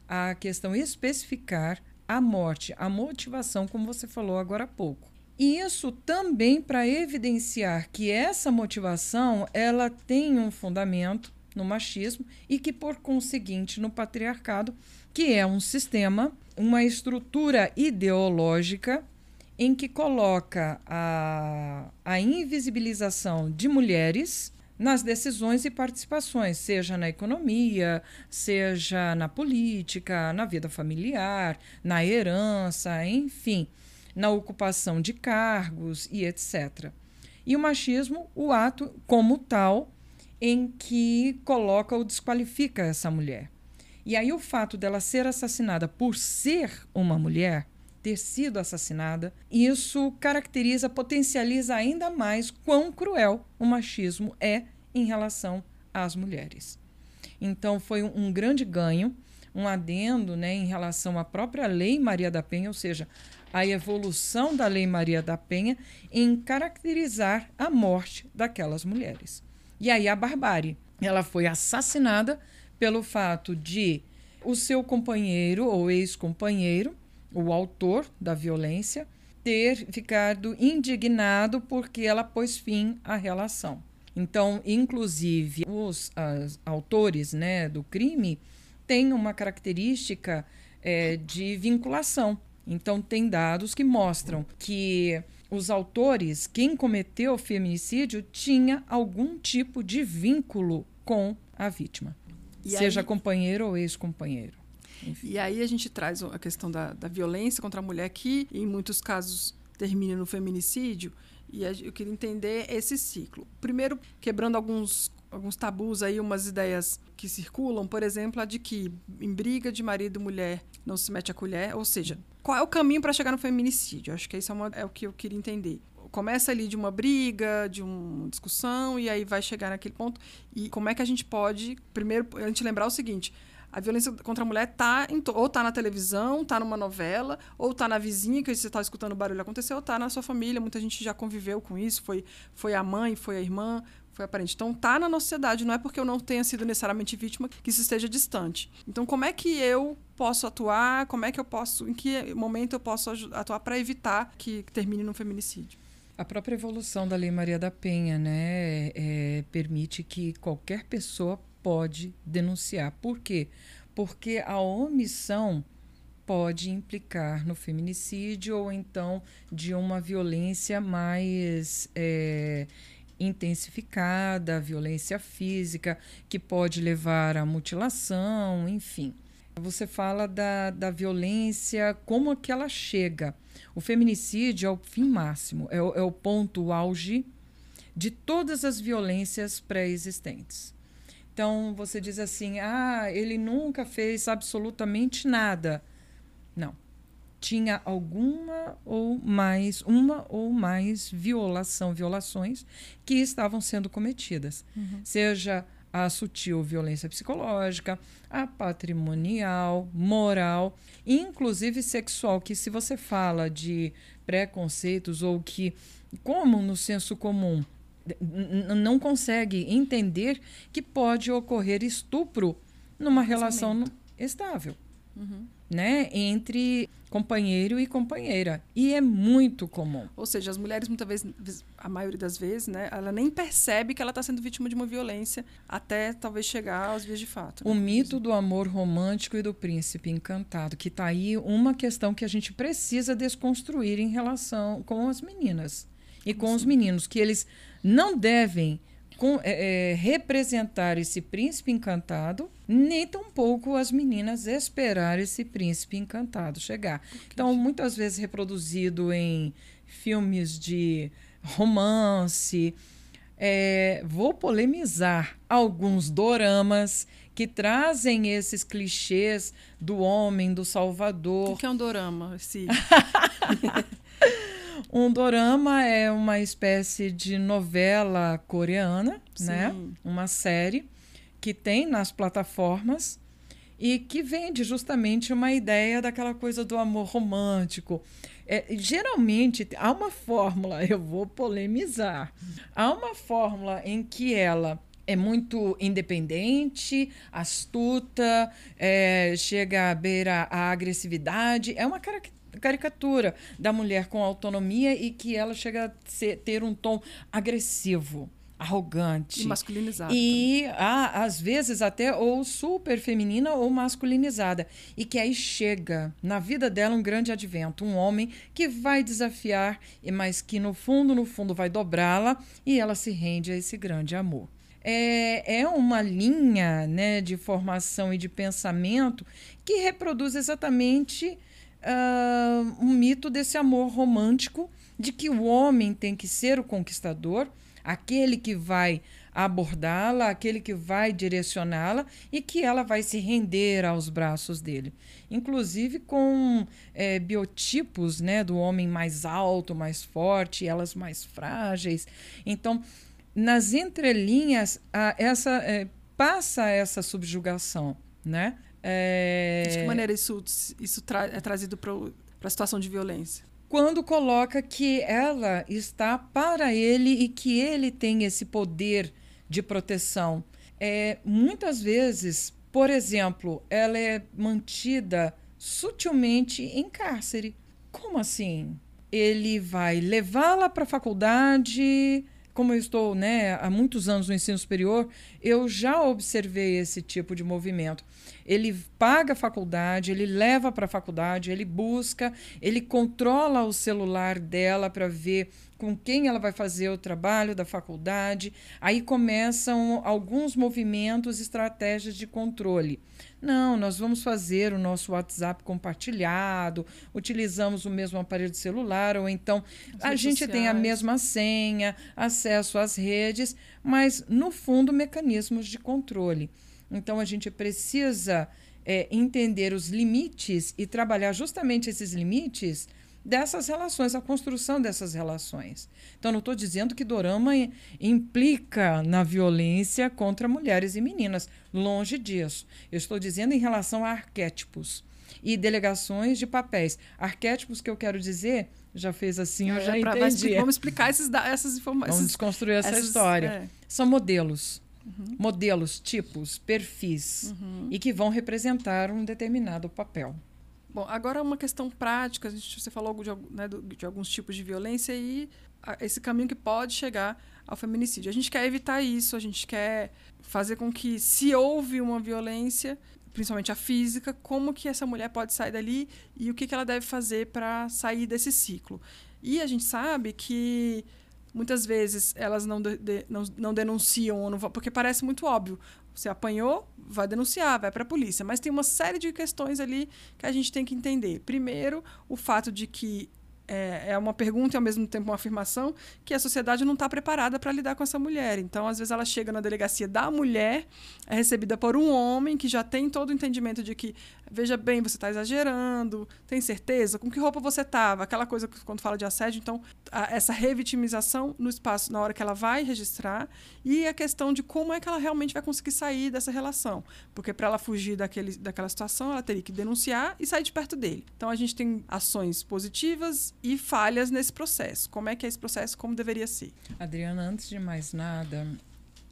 [SPEAKER 5] a questão, especificar a morte, a motivação, como você falou agora há pouco. E isso também para evidenciar que essa motivação ela tem um fundamento no machismo e que por conseguinte no patriarcado, que é um sistema, uma estrutura ideológica em que coloca a, a invisibilização de mulheres nas decisões e participações, seja na economia, seja na política, na vida familiar, na herança, enfim, na ocupação de cargos e etc. E o machismo, o ato como tal, em que coloca ou desqualifica essa mulher. E aí o fato dela ser assassinada por ser uma mulher, ter sido assassinada, isso caracteriza, potencializa ainda mais quão cruel o machismo é em relação às mulheres. Então foi um, grande ganho, um adendo né, em relação à própria Lei Maria da Penha, ou seja, a evolução da Lei Maria da Penha em caracterizar a morte daquelas mulheres. E aí a barbárie. Ela foi assassinada pelo fato de o seu companheiro ou ex-companheiro, o autor da violência, ter ficado indignado porque ela pôs fim à relação. Então, inclusive, os autores né, do crime têm uma característica é, de vinculação. Então, tem dados que mostram que os autores, quem cometeu o feminicídio, tinha algum tipo de vínculo com a vítima, e seja aí... companheiro ou ex-companheiro.
[SPEAKER 1] E aí a gente traz a questão da, da violência contra a mulher, que em muitos casos termina no feminicídio. E eu queria entender esse ciclo. Primeiro, quebrando alguns alguns tabus aí, umas ideias que circulam, por exemplo, a de que em briga de marido e mulher não se mete a colher, ou seja, qual é o caminho para chegar no feminicídio? Acho que isso é, uma, é o que eu queria entender. Começa ali de uma briga, de uma discussão, e aí vai chegar naquele ponto. E como é que a gente pode, primeiro, a gente lembrar o seguinte: a violência contra a mulher tá em, ou tá na televisão, tá numa novela, ou tá na vizinha que você está escutando o barulho acontecer, ou tá na sua família. Muita gente já conviveu com isso, foi, foi a mãe, foi a irmã, foi aparente. Então, tá na nossa sociedade, não é porque eu não tenha sido necessariamente vítima que isso esteja distante. Então, como é que eu posso atuar? Como é que eu posso, em que momento eu posso atuar para evitar que termine num feminicídio?
[SPEAKER 5] A própria evolução da Lei Maria da Penha, né, é, permite que qualquer pessoa pode denunciar. Por quê? Porque a omissão pode implicar no feminicídio ou então de uma violência mais é, intensificada, violência física, que pode levar à mutilação, enfim. Você fala da, da violência, como é que ela chega. O feminicídio é o fim máximo, é o, é o ponto auge de todas as violências pré-existentes. Então, você diz assim: ah, ele nunca fez absolutamente nada. Não tinha alguma ou mais, uma ou mais violação, violações que estavam sendo cometidas. Uhum. Seja a sutil violência psicológica, a patrimonial, moral, inclusive sexual, que se você fala de preconceitos ou que, como no senso comum, não consegue entender que pode ocorrer estupro numa relação estável. Uhum. Né? Entre companheiro e companheira. E é muito comum.
[SPEAKER 1] Ou seja, as mulheres, muitas vezes, a maioria das vezes, né, ela nem percebe que ela está sendo vítima de uma violência até talvez chegar aos dias de fato.
[SPEAKER 5] Né? O mito do amor romântico e do príncipe encantado, que está aí uma questão que a gente precisa desconstruir em relação com as meninas e com Sim. os meninos, que eles não devem com, é, é, representar esse príncipe encantado, nem tampouco as meninas esperar esse príncipe encantado chegar. Então, muitas vezes reproduzido em filmes de romance. É, vou polemizar alguns doramas que trazem esses clichês do homem, do salvador.
[SPEAKER 1] O que é um dorama? Sim.
[SPEAKER 5] Um dorama é uma espécie de novela coreana, Sim. né? Uma série que tem nas plataformas e que vende justamente uma ideia daquela coisa do amor romântico. É, geralmente há uma fórmula, eu vou polemizar. Há uma fórmula em que ela é muito independente, astuta, é, chega à beira a agressividade. É uma característica caricatura da mulher com autonomia e que ela chega a ser, ter um tom agressivo arrogante.
[SPEAKER 1] E masculinizada.
[SPEAKER 5] E ah, às vezes até ou super feminina ou masculinizada. E que aí chega na vida dela um grande advento, um homem que vai desafiar, mas que no fundo, no fundo, vai dobrá-la e ela se rende a esse grande amor. É, é uma linha né, de formação e de pensamento que reproduz exatamente uh, um mito desse amor romântico de que o homem tem que ser o conquistador, aquele que vai abordá-la, aquele que vai direcioná-la e que ela vai se render aos braços dele. Inclusive com é, biotipos né, do homem mais alto, mais forte, elas mais frágeis. Então, nas entrelinhas, a, essa, é, passa essa subjugação. Né?
[SPEAKER 1] É... De que maneira isso, isso tra é trazido para a situação de violência?
[SPEAKER 5] Quando coloca que ela está para ele e que ele tem esse poder de proteção. É, muitas vezes, por exemplo, ela é mantida sutilmente em cárcere. Como assim? Ele vai levá-la para a faculdade, como eu estou né, há muitos anos no ensino superior, eu já observei esse tipo de movimento. Ele paga a faculdade, ele leva para a faculdade, ele busca, ele controla o celular dela para ver com quem ela vai fazer o trabalho da faculdade. Aí começam alguns movimentos, estratégias de controle. Não, nós vamos fazer o nosso WhatsApp compartilhado, utilizamos o mesmo aparelho de celular, ou então As a gente sociais. tem a mesma senha, acesso às redes, mas no fundo mecanismos de controle. Então a gente precisa é, entender os limites e trabalhar justamente esses limites dessas relações, a construção dessas relações. Então, não estou dizendo que Dorama implica na violência contra mulheres e meninas. Longe disso. Eu estou dizendo em relação a arquétipos e delegações de papéis. Arquétipos que eu quero dizer, já fez assim, é, eu já entendi.
[SPEAKER 1] Vamos explicar esses, essas informações.
[SPEAKER 5] Vamos desconstruir essa essas, história. É. São modelos. Uhum. Modelos, tipos, perfis. Uhum. E que vão representar um determinado papel.
[SPEAKER 1] Bom, agora uma questão prática. A gente, você falou de, né, de alguns tipos de violência e esse caminho que pode chegar ao feminicídio. A gente quer evitar isso, a gente quer fazer com que, se houve uma violência, principalmente a física, como que essa mulher pode sair dali e o que, que ela deve fazer para sair desse ciclo. E a gente sabe que muitas vezes elas não, de, de, não, não denunciam, não, porque parece muito óbvio. Você apanhou, vai denunciar, vai para a polícia. Mas tem uma série de questões ali que a gente tem que entender. Primeiro, o fato de que é, é uma pergunta e ao mesmo tempo uma afirmação que a sociedade não está preparada para lidar com essa mulher. Então, às vezes, ela chega na delegacia da mulher, é recebida por um homem que já tem todo o entendimento de que, veja bem, você está exagerando, tem certeza? Com que roupa você estava? Aquela coisa que, quando fala de assédio, então, a, essa revitimização no espaço na hora que ela vai registrar e a questão de como é que ela realmente vai conseguir sair dessa relação. Porque para ela fugir daquele, daquela situação, ela teria que denunciar e sair de perto dele. Então, a gente tem ações positivas e falhas nesse processo. Como é que é esse processo, como deveria ser?
[SPEAKER 5] Adriana, antes de mais nada,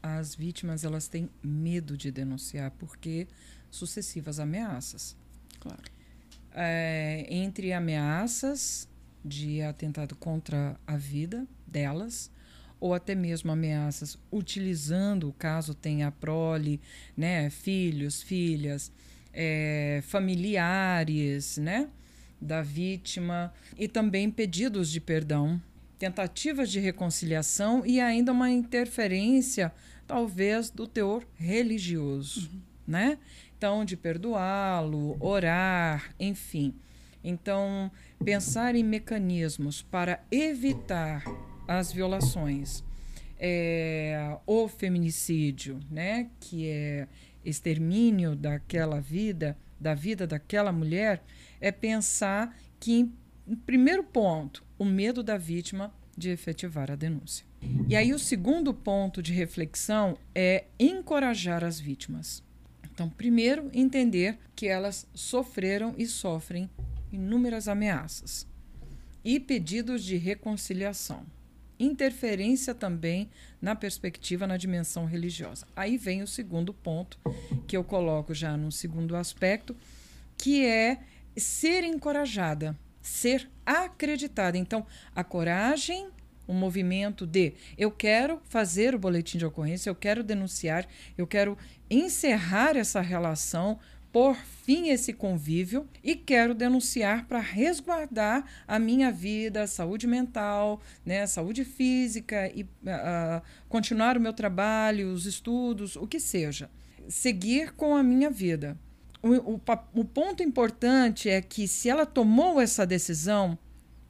[SPEAKER 5] as vítimas elas têm medo de denunciar porque sucessivas ameaças.
[SPEAKER 1] Claro.
[SPEAKER 5] É, entre ameaças de atentado contra a vida delas ou até mesmo ameaças utilizando, caso tenha prole, né, filhos, filhas, é, familiares, né, da vítima e também pedidos de perdão, tentativas de reconciliação e ainda uma interferência, talvez, do teor religioso, uhum. né? Então, de perdoá-lo, orar, enfim. Então, pensar em mecanismos para evitar as violações, é, o feminicídio, né, que é extermínio daquela vida, da vida daquela mulher, é pensar que, em primeiro ponto, o medo da vítima de efetivar a denúncia. E aí, o segundo ponto de reflexão é encorajar as vítimas. Então, primeiro, entender que elas sofreram e sofrem inúmeras ameaças e pedidos de reconciliação. Interferência também na perspectiva, na dimensão religiosa. Aí vem o segundo ponto, que eu coloco já no segundo aspecto, que é ser encorajada, ser acreditada. Então, a coragem, o movimento de eu quero fazer o boletim de ocorrência, eu quero denunciar, eu quero encerrar essa relação, por fim esse convívio e quero denunciar para resguardar a minha vida, saúde mental, né, saúde física e uh, continuar o meu trabalho, os estudos, o que seja. Seguir com a minha vida o, o, o ponto importante é que se ela tomou essa decisão,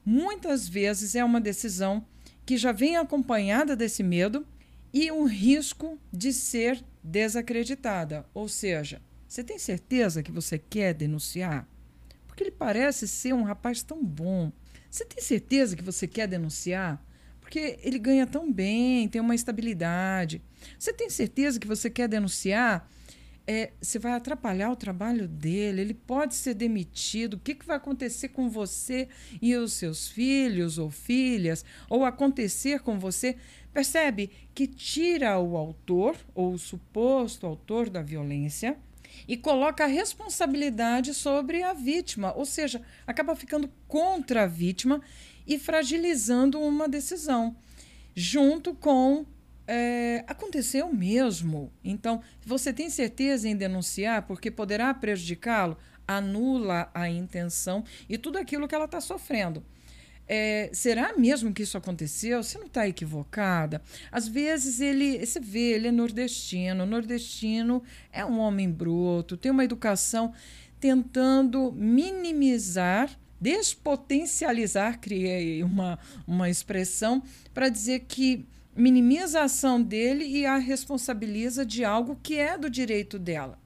[SPEAKER 5] muitas vezes é uma decisão que já vem acompanhada desse medo e um risco de ser desacreditada. Ou seja, você tem certeza que você quer denunciar? Porque ele parece ser um rapaz tão bom. Você tem certeza que você quer denunciar? Porque ele ganha tão bem, tem uma estabilidade. Você tem certeza que você quer denunciar é, você vai atrapalhar o trabalho dele, ele pode ser demitido. O que, que vai acontecer com você e os seus filhos ou filhas, ou acontecer com você? Percebe que tira o autor ou o suposto autor da violência e coloca a responsabilidade sobre a vítima, ou seja, acaba ficando contra a vítima e fragilizando uma decisão, junto com é, aconteceu mesmo. Então, você tem certeza em denunciar porque poderá prejudicá-lo? Anula a intenção e tudo aquilo que ela está sofrendo. É, será mesmo que isso aconteceu? Você não está equivocada? Às vezes ele, você vê, ele é nordestino. O nordestino é um homem bruto, tem uma educação tentando minimizar, despotencializar, criei uma, uma expressão para dizer que minimiza a ação dele e a responsabiliza de algo que é do direito dela.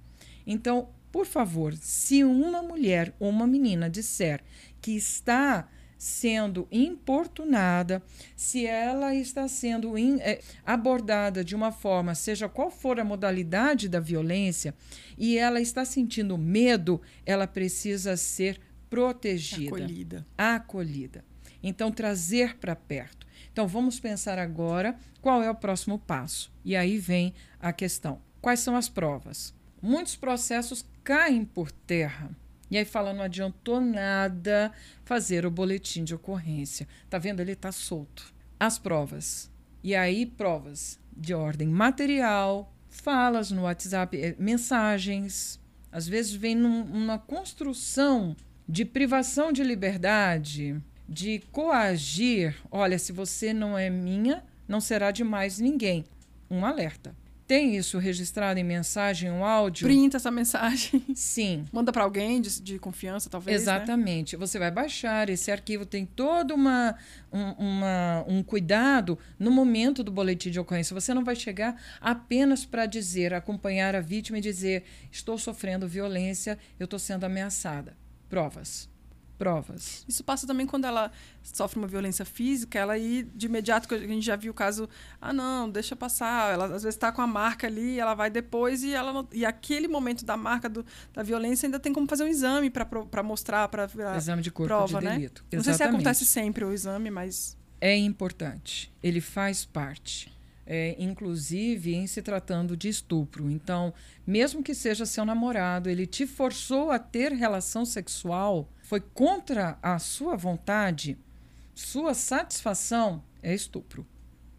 [SPEAKER 5] Então, por favor, se uma mulher ou uma menina disser que está sendo importunada, se ela está sendo in, é, abordada de uma forma, seja qual for a modalidade da violência, e ela está sentindo medo, ela precisa ser protegida,
[SPEAKER 1] acolhida.
[SPEAKER 5] acolhida. Então, trazer para perto. Então, vamos pensar agora qual é o próximo passo. E aí vem a questão: quais são as provas? Muitos processos caem por terra. E aí fala, não adiantou nada fazer o boletim de ocorrência. Tá vendo? Ele está solto. As provas. E aí, provas de ordem material, falas no WhatsApp, eh, mensagens. Às vezes vem num, numa construção de privação de liberdade, de coagir. Olha, se você não é minha, não será de mais ninguém. Um alerta. Tem isso registrado em mensagem, um áudio?
[SPEAKER 1] Printa essa mensagem.
[SPEAKER 5] Sim.
[SPEAKER 1] Manda para alguém de, de, confiança, talvez.
[SPEAKER 5] Né? Exatamente.
[SPEAKER 1] Né?
[SPEAKER 5] Você vai baixar. Esse arquivo tem todo uma, um, uma, um cuidado no momento do boletim de ocorrência. Você não vai chegar apenas para dizer, acompanhar a vítima e dizer: estou sofrendo violência, eu estou sendo ameaçada. Provas provas.
[SPEAKER 1] Isso passa também quando ela sofre uma violência física, ela ir de imediato, a gente já viu o caso, ah não, deixa passar, ela às vezes está com a marca ali, ela vai depois e ela e aquele momento da marca do, da violência ainda tem como fazer um exame para mostrar, para
[SPEAKER 5] exame de corpo
[SPEAKER 1] prova,
[SPEAKER 5] de
[SPEAKER 1] né?
[SPEAKER 5] delito.
[SPEAKER 1] Né? Não sei se acontece sempre o exame, mas
[SPEAKER 5] é importante. Ele faz parte. É, inclusive em se tratando de estupro. Então, mesmo que seja seu namorado, ele te forçou a ter relação sexual, foi contra a sua vontade, sua satisfação é estupro.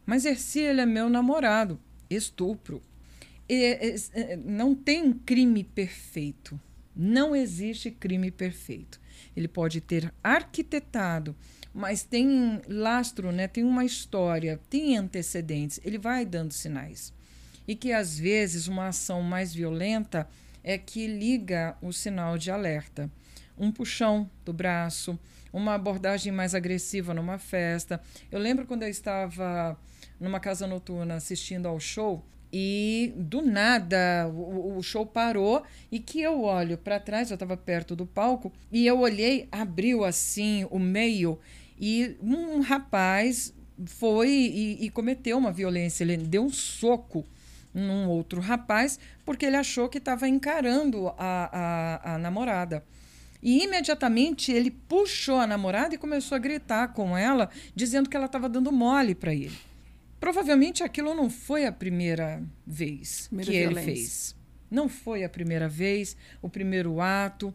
[SPEAKER 5] Mas Erci, ele é meu namorado, estupro. E, e, não tem crime perfeito. Não existe crime perfeito. Ele pode ter arquitetado, mas tem lastro, né? tem uma história, tem antecedentes. Ele vai dando sinais. E que às vezes uma ação mais violenta é que liga o sinal de alerta um puxão do braço, uma abordagem mais agressiva numa festa. Eu lembro quando eu estava numa casa noturna assistindo ao show e do nada o, o show parou e que eu olho para trás, eu estava perto do palco e eu olhei, abriu assim o meio e um rapaz foi e, e cometeu uma violência. Ele deu um soco num outro rapaz porque ele achou que estava encarando a, a, a namorada. E imediatamente ele puxou a namorada e começou a gritar com ela, dizendo que ela estava dando mole para ele. Provavelmente aquilo não foi a primeira vez primeira que violência. ele fez. Não foi a primeira vez, o primeiro ato,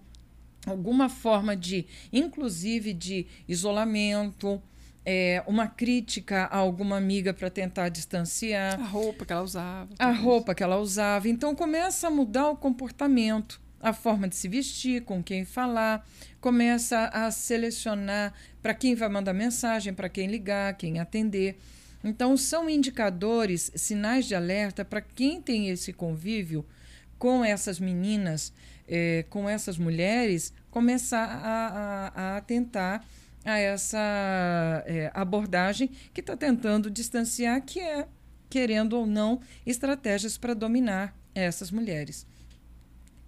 [SPEAKER 5] alguma forma de, inclusive de isolamento, é, uma crítica a alguma amiga para tentar distanciar.
[SPEAKER 1] A roupa que ela usava.
[SPEAKER 5] A roupa que ela usava. Então começa a mudar o comportamento a forma de se vestir, com quem falar, começa a selecionar para quem vai mandar mensagem, para quem ligar, quem atender. Então, são indicadores, sinais de alerta para quem tem esse convívio com essas meninas, eh, com essas mulheres, começar a, a, a atentar a essa eh, abordagem que está tentando distanciar, que é, querendo ou não, estratégias para dominar essas mulheres.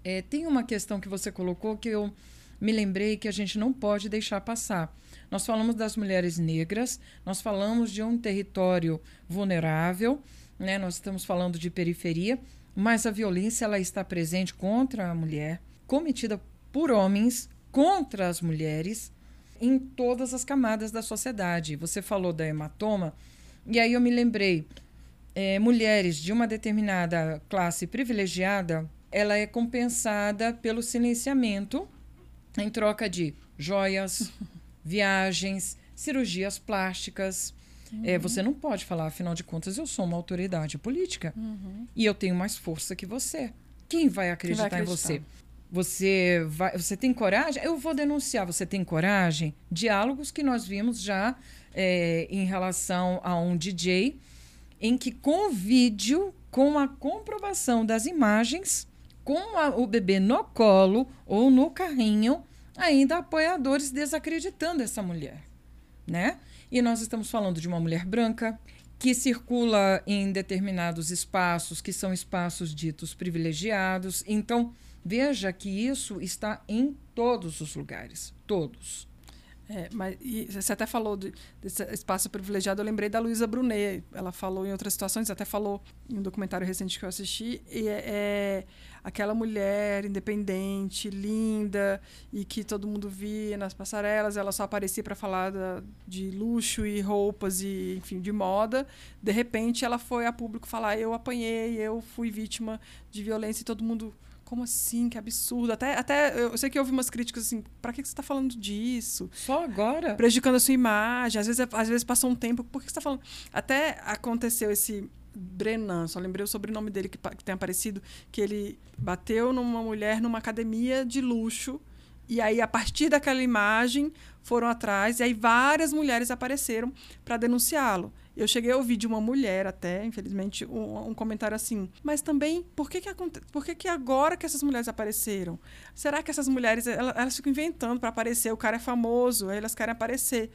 [SPEAKER 5] É, tem uma questão que você colocou que eu me lembrei que a gente não pode deixar passar. Nós falamos das mulheres negras, nós falamos de um território vulnerável, né? nós estamos falando de periferia, mas a violência ela está presente contra a mulher, cometida por homens contra as mulheres em todas as camadas da sociedade. Você falou da hematoma, e aí eu me lembrei, é, mulheres de uma determinada classe privilegiada ela é compensada pelo silenciamento em troca de joias, viagens, cirurgias plásticas. Uhum. É, você não pode falar, afinal de contas, eu sou uma autoridade política
[SPEAKER 1] uhum.
[SPEAKER 5] e eu tenho mais força que você. Quem vai acreditar, Quem vai acreditar? em você? Você vai, você tem coragem? Eu vou denunciar. Você tem coragem? Diálogos que nós vimos já é, em relação a um DJ, em que com o vídeo, com a comprovação das imagens, com a, o bebê no colo ou no carrinho, ainda apoiadores desacreditando essa mulher, né? E nós estamos falando de uma mulher branca que circula em determinados espaços que são espaços ditos privilegiados. Então, veja que isso está em todos os lugares, todos.
[SPEAKER 1] É, mas você até falou de, desse espaço privilegiado, eu lembrei da Luísa Brunet. Ela falou em outras situações, até falou em um documentário recente que eu assisti. E é, é aquela mulher independente, linda, e que todo mundo via nas passarelas. Ela só aparecia para falar da, de luxo e roupas e, enfim, de moda. De repente, ela foi a público falar: eu apanhei, eu fui vítima de violência, e todo mundo como assim? Que absurdo. Até, até eu sei que houve umas críticas assim, para que você está falando disso?
[SPEAKER 5] Só agora?
[SPEAKER 1] Prejudicando a sua imagem. Às vezes, é, às vezes passou um tempo, por que você está falando? Até aconteceu esse Brenan, só lembrei o sobrenome dele que, que tem aparecido, que ele bateu numa mulher numa academia de luxo. E aí, a partir daquela imagem, foram atrás, e aí várias mulheres apareceram para denunciá-lo. Eu cheguei a ouvir de uma mulher até, infelizmente, um, um comentário assim. Mas também, por que que, por que que agora que essas mulheres apareceram? Será que essas mulheres, elas, elas ficam inventando para aparecer? O cara é famoso, elas querem aparecer.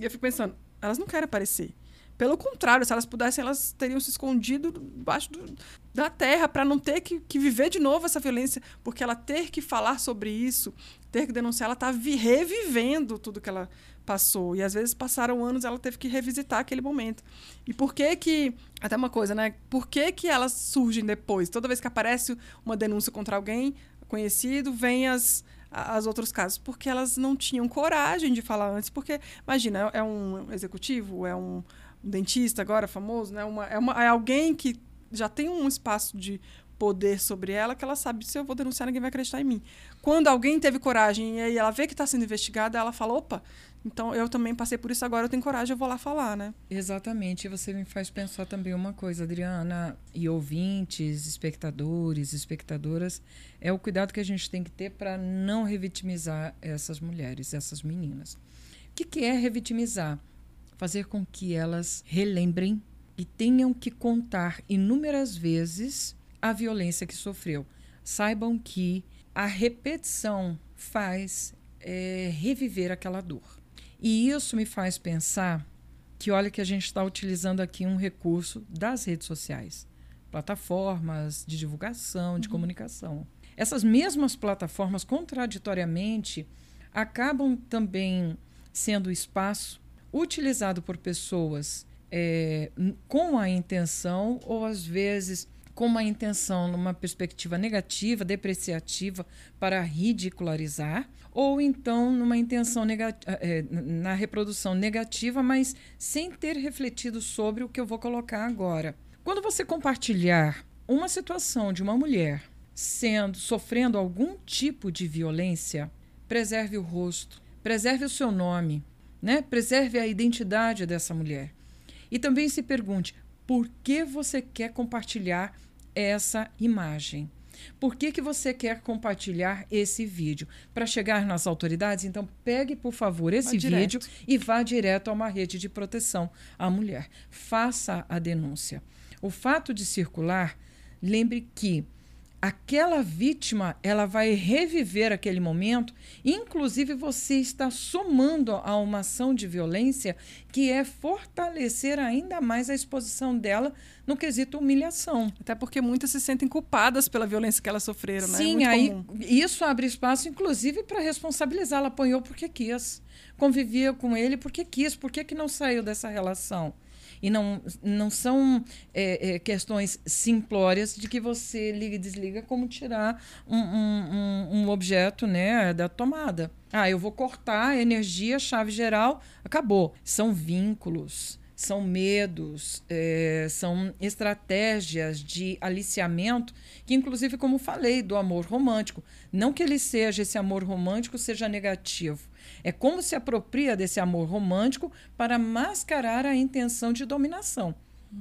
[SPEAKER 1] E eu fico pensando, elas não querem aparecer. Pelo contrário, se elas pudessem, elas teriam se escondido debaixo do, da terra para não ter que, que, viver de novo essa violência, porque ela ter que falar sobre isso, ter que denunciar, ela está revivendo tudo que ela passou. E às vezes passaram anos, ela teve que revisitar aquele momento. E por que que. Até uma coisa, né? Por que que elas surgem depois? Toda vez que aparece uma denúncia contra alguém conhecido, vem as, as outros casos. Porque elas não tinham coragem de falar antes. Porque, imagina, é um executivo, é um, um dentista agora famoso, né? Uma, é, uma, é alguém que já tem um espaço de poder sobre ela que ela sabe se eu vou denunciar ninguém vai acreditar em mim. Quando alguém teve coragem e aí ela vê que está sendo investigada, ela fala, opa, então eu também passei por isso agora, eu tenho coragem, eu vou lá falar, né?
[SPEAKER 5] Exatamente. E você me faz pensar também uma coisa, Adriana, e ouvintes, espectadores, espectadoras, é o cuidado que a gente tem que ter para não revitimizar essas mulheres, essas meninas. O que, que é revitimizar? Fazer com que elas relembrem e tenham que contar inúmeras vezes a violência que sofreu. Saibam que a repetição faz é, reviver aquela dor. E isso me faz pensar que olha que a gente está utilizando aqui um recurso das redes sociais, plataformas de divulgação, de uhum. comunicação. Essas mesmas plataformas, contraditoriamente, acabam também sendo espaço utilizado por pessoas é, com a intenção ou às vezes com uma intenção numa perspectiva negativa, depreciativa, para ridicularizar, ou então numa intenção é, na reprodução negativa, mas sem ter refletido sobre o que eu vou colocar agora. Quando você compartilhar uma situação de uma mulher sendo sofrendo algum tipo de violência, preserve o rosto, preserve o seu nome, né? Preserve a identidade dessa mulher. E também se pergunte por que você quer compartilhar essa imagem. Por que, que você quer compartilhar esse vídeo? Para chegar nas autoridades? Então, pegue, por favor, esse vídeo e vá direto a uma rede de proteção à mulher. Faça a denúncia. O fato de circular, lembre que aquela vítima ela vai reviver aquele momento, inclusive você está somando a uma ação de violência que é fortalecer ainda mais a exposição dela no quesito humilhação.
[SPEAKER 1] Até porque muitas se sentem culpadas pela violência que elas sofreram,
[SPEAKER 5] né? É Sim, é aí comum. isso abre espaço, inclusive, para responsabilizar. Ela apanhou porque quis, convivia com ele porque quis, por que não saiu dessa relação? E não, não são é, é, questões simplórias de que você liga e desliga como tirar um, um, um, objeto né, da tomada. Ah, eu vou cortar a energia, chave geral, acabou. São vínculos são medos, é, são estratégias de aliciamento, que inclusive, como falei, do amor romântico. Não que ele seja, esse amor romântico seja negativo, é como se apropria desse amor romântico para mascarar a intenção de dominação.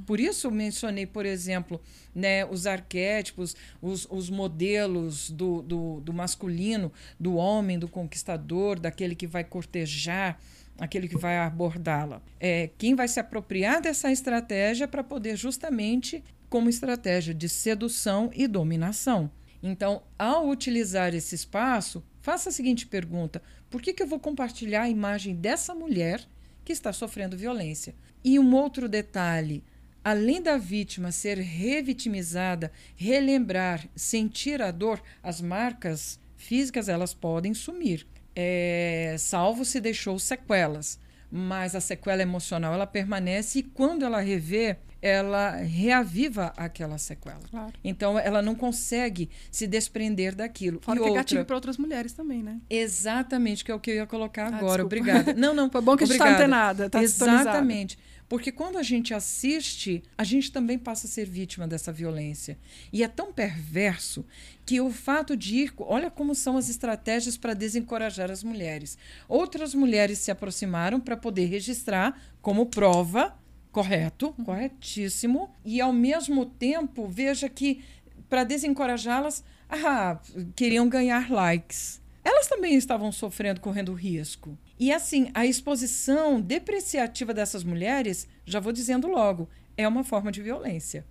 [SPEAKER 5] Por isso mencionei, por exemplo, né, os arquétipos, os, os modelos do, do, do masculino, do homem, do conquistador, daquele que vai cortejar, aquele que vai abordá-la. É, quem vai se apropriar dessa estratégia para poder justamente como estratégia de sedução e dominação. Então, ao utilizar esse espaço, faça a seguinte pergunta: por que, que eu vou compartilhar a imagem dessa mulher que está sofrendo violência? E um outro detalhe: além da vítima ser revitimizada, relembrar, sentir a dor, as marcas físicas elas podem sumir, é, salvo se deixou sequelas. Mas a sequela emocional ela permanece e quando ela revê, ela reaviva aquela sequela. Claro. Então, ela não consegue se desprender daquilo.
[SPEAKER 1] Fora e que é outra... é gatilho para outras mulheres também, né?
[SPEAKER 5] Exatamente, que é o que eu ia colocar ah, agora. Desculpa. Obrigada. Não, não.
[SPEAKER 1] Foi bom que obrigada. a gente está antenada, tá
[SPEAKER 5] Exatamente. Porque quando a gente assiste, a gente também passa a ser vítima dessa violência. E é tão perverso que o fato de ir. Olha como são as estratégias para desencorajar as mulheres. Outras mulheres se aproximaram para poder registrar como prova correto, uhum. corretíssimo, e ao mesmo tempo veja que para desencorajá-las, ah, queriam ganhar likes. Elas também estavam sofrendo, correndo risco. E assim, a exposição depreciativa dessas mulheres, já vou dizendo logo, é uma forma de violência.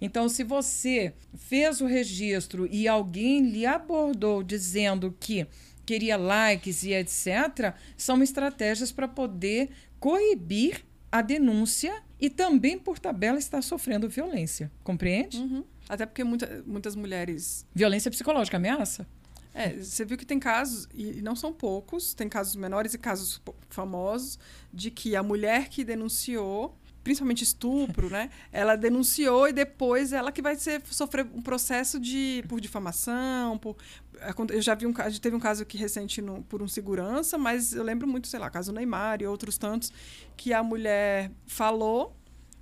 [SPEAKER 5] Então, se você fez o registro e alguém lhe abordou dizendo que queria likes e etc., são estratégias para poder coibir a denúncia e também, por tabela, está sofrendo violência. Compreende?
[SPEAKER 1] Uhum. Até porque muita, muitas mulheres.
[SPEAKER 5] Violência psicológica, ameaça?
[SPEAKER 1] É, você viu que tem casos, e não são poucos, tem casos menores e casos famosos, de que a mulher que denunciou, principalmente estupro, né? Ela denunciou e depois ela que vai ser, sofrer um processo de por difamação, por, eu já vi um caso, teve um caso aqui recente no, por um segurança, mas eu lembro muito, sei lá, caso Neymar e outros tantos, que a mulher falou,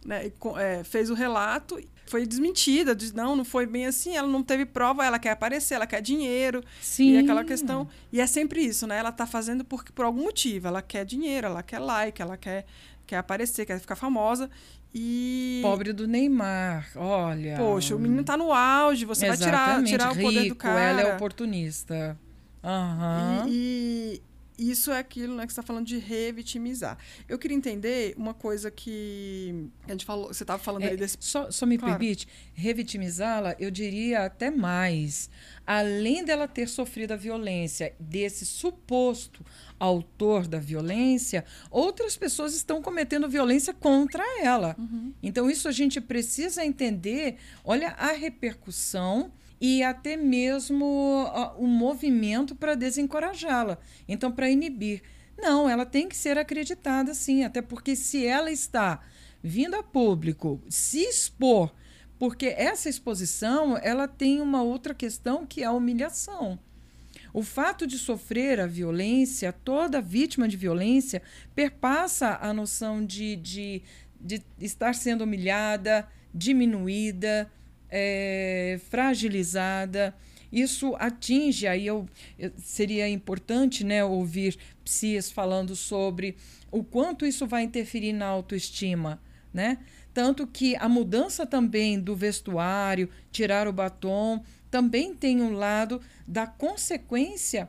[SPEAKER 1] né, é, fez o relato, foi desmentida, diz, não, não foi bem assim, ela não teve prova, ela quer aparecer, ela quer dinheiro,
[SPEAKER 5] Sim.
[SPEAKER 1] e aquela questão, e é sempre isso, né, ela está fazendo por, por algum motivo, ela quer dinheiro, ela quer like, ela quer, quer aparecer, quer ficar famosa, e...
[SPEAKER 5] Pobre do Neymar, olha.
[SPEAKER 1] Poxa, o menino tá no auge, você Exatamente. vai tirar, tirar o poder Rico, do cara.
[SPEAKER 5] Ela é oportunista. Uhum.
[SPEAKER 1] E, e, isso é aquilo né, que você está falando de revitimizar. Eu queria entender uma coisa que a gente falou, você estava falando é, desse.
[SPEAKER 5] Só, só me claro. permite, revitimizá-la, eu diria até mais. Além dela ter sofrido a violência desse suposto autor da violência, outras pessoas estão cometendo violência contra ela. Uhum. Então, isso a gente precisa entender. Olha a repercussão e até mesmo o movimento para desencorajá-la. Então, para inibir. Não, ela tem que ser acreditada, sim, até porque se ela está vindo a público se expor, porque essa exposição ela tem uma outra questão que é a humilhação. O fato de sofrer a violência, toda vítima de violência, perpassa a noção de, de, de estar sendo humilhada, diminuída, é, fragilizada. Isso atinge, aí eu, seria importante né, ouvir psias falando sobre o quanto isso vai interferir na autoestima. Né? Tanto que a mudança também do vestuário, tirar o batom, também tem um lado da consequência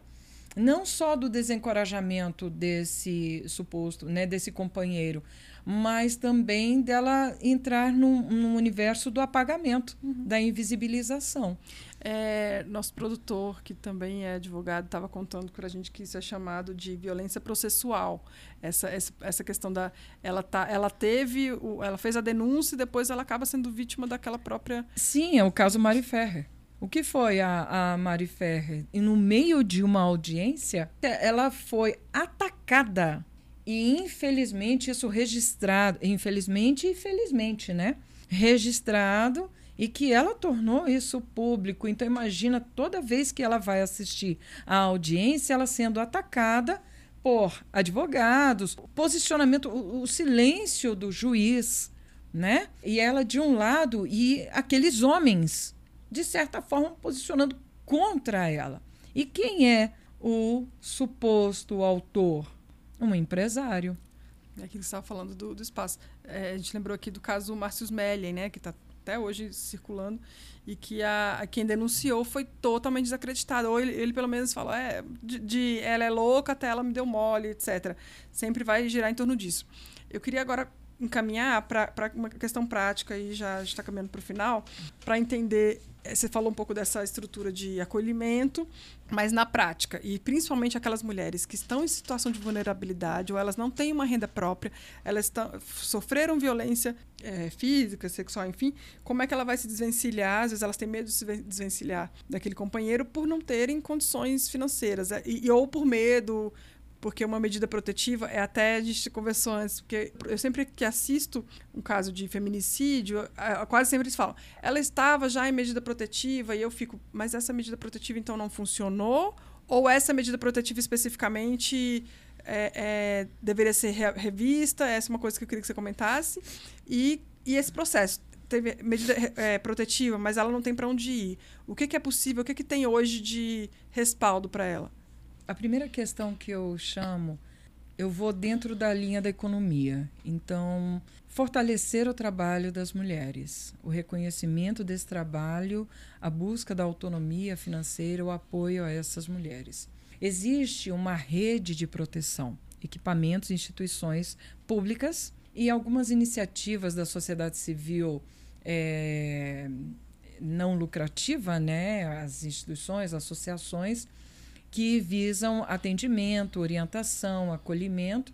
[SPEAKER 5] não só do desencorajamento desse suposto, né, desse companheiro, mas também dela entrar no, no universo do apagamento, uhum. da invisibilização.
[SPEAKER 1] É, nosso produtor, que também é advogado, estava contando para a gente que isso é chamado de violência processual. Essa, essa, essa questão da. Ela, tá, ela teve. O, ela fez a denúncia e depois ela acaba sendo vítima daquela própria.
[SPEAKER 5] Sim, é o caso Mari Ferrer. O que foi a, a Mari Ferrer? E no meio de uma audiência, ela foi atacada. E infelizmente isso registrado, infelizmente e felizmente, né? Registrado e que ela tornou isso público. Então imagina toda vez que ela vai assistir a audiência, ela sendo atacada por advogados, posicionamento, o, o silêncio do juiz, né? E ela de um lado e aqueles homens de certa forma, posicionando contra ela. E quem é o suposto autor? Um empresário.
[SPEAKER 1] É que você estava falando do, do espaço. É, a gente lembrou aqui do caso Márcio Mellen, né, que está até hoje circulando, e que a, a, quem denunciou foi totalmente desacreditado. Ou ele, ele pelo menos falou, é, de, de, ela é louca até ela me deu mole, etc. Sempre vai girar em torno disso. Eu queria agora encaminhar para uma questão prática, e já está caminhando para o final, para entender. Eh, você falou um pouco dessa estrutura de acolhimento, mas na prática, e principalmente aquelas mulheres que estão em situação de vulnerabilidade ou elas não têm uma renda própria, elas estão, sofreram violência é, física, sexual, enfim, como é que ela vai se desvencilhar? Às vezes elas têm medo de se desvencilhar daquele companheiro por não terem condições financeiras, é, e, ou por medo porque uma medida protetiva é até a gente conversou antes, porque eu sempre que assisto um caso de feminicídio, quase sempre eles falam, ela estava já em medida protetiva e eu fico, mas essa medida protetiva então não funcionou? Ou essa medida protetiva especificamente é, é, deveria ser re revista? Essa é uma coisa que eu queria que você comentasse. E, e esse processo teve medida é, protetiva, mas ela não tem para onde ir. O que, que, é possível? O que, que tem hoje de respaldo para ela?
[SPEAKER 5] A primeira questão que eu chamo, eu vou dentro da linha da economia. Então, fortalecer o trabalho das mulheres, o reconhecimento desse trabalho, a busca da autonomia financeira, o apoio a essas mulheres. Existe uma rede de proteção, equipamentos, instituições públicas e algumas iniciativas da sociedade civil é, não lucrativa, né? as instituições, associações que visam atendimento, orientação, acolhimento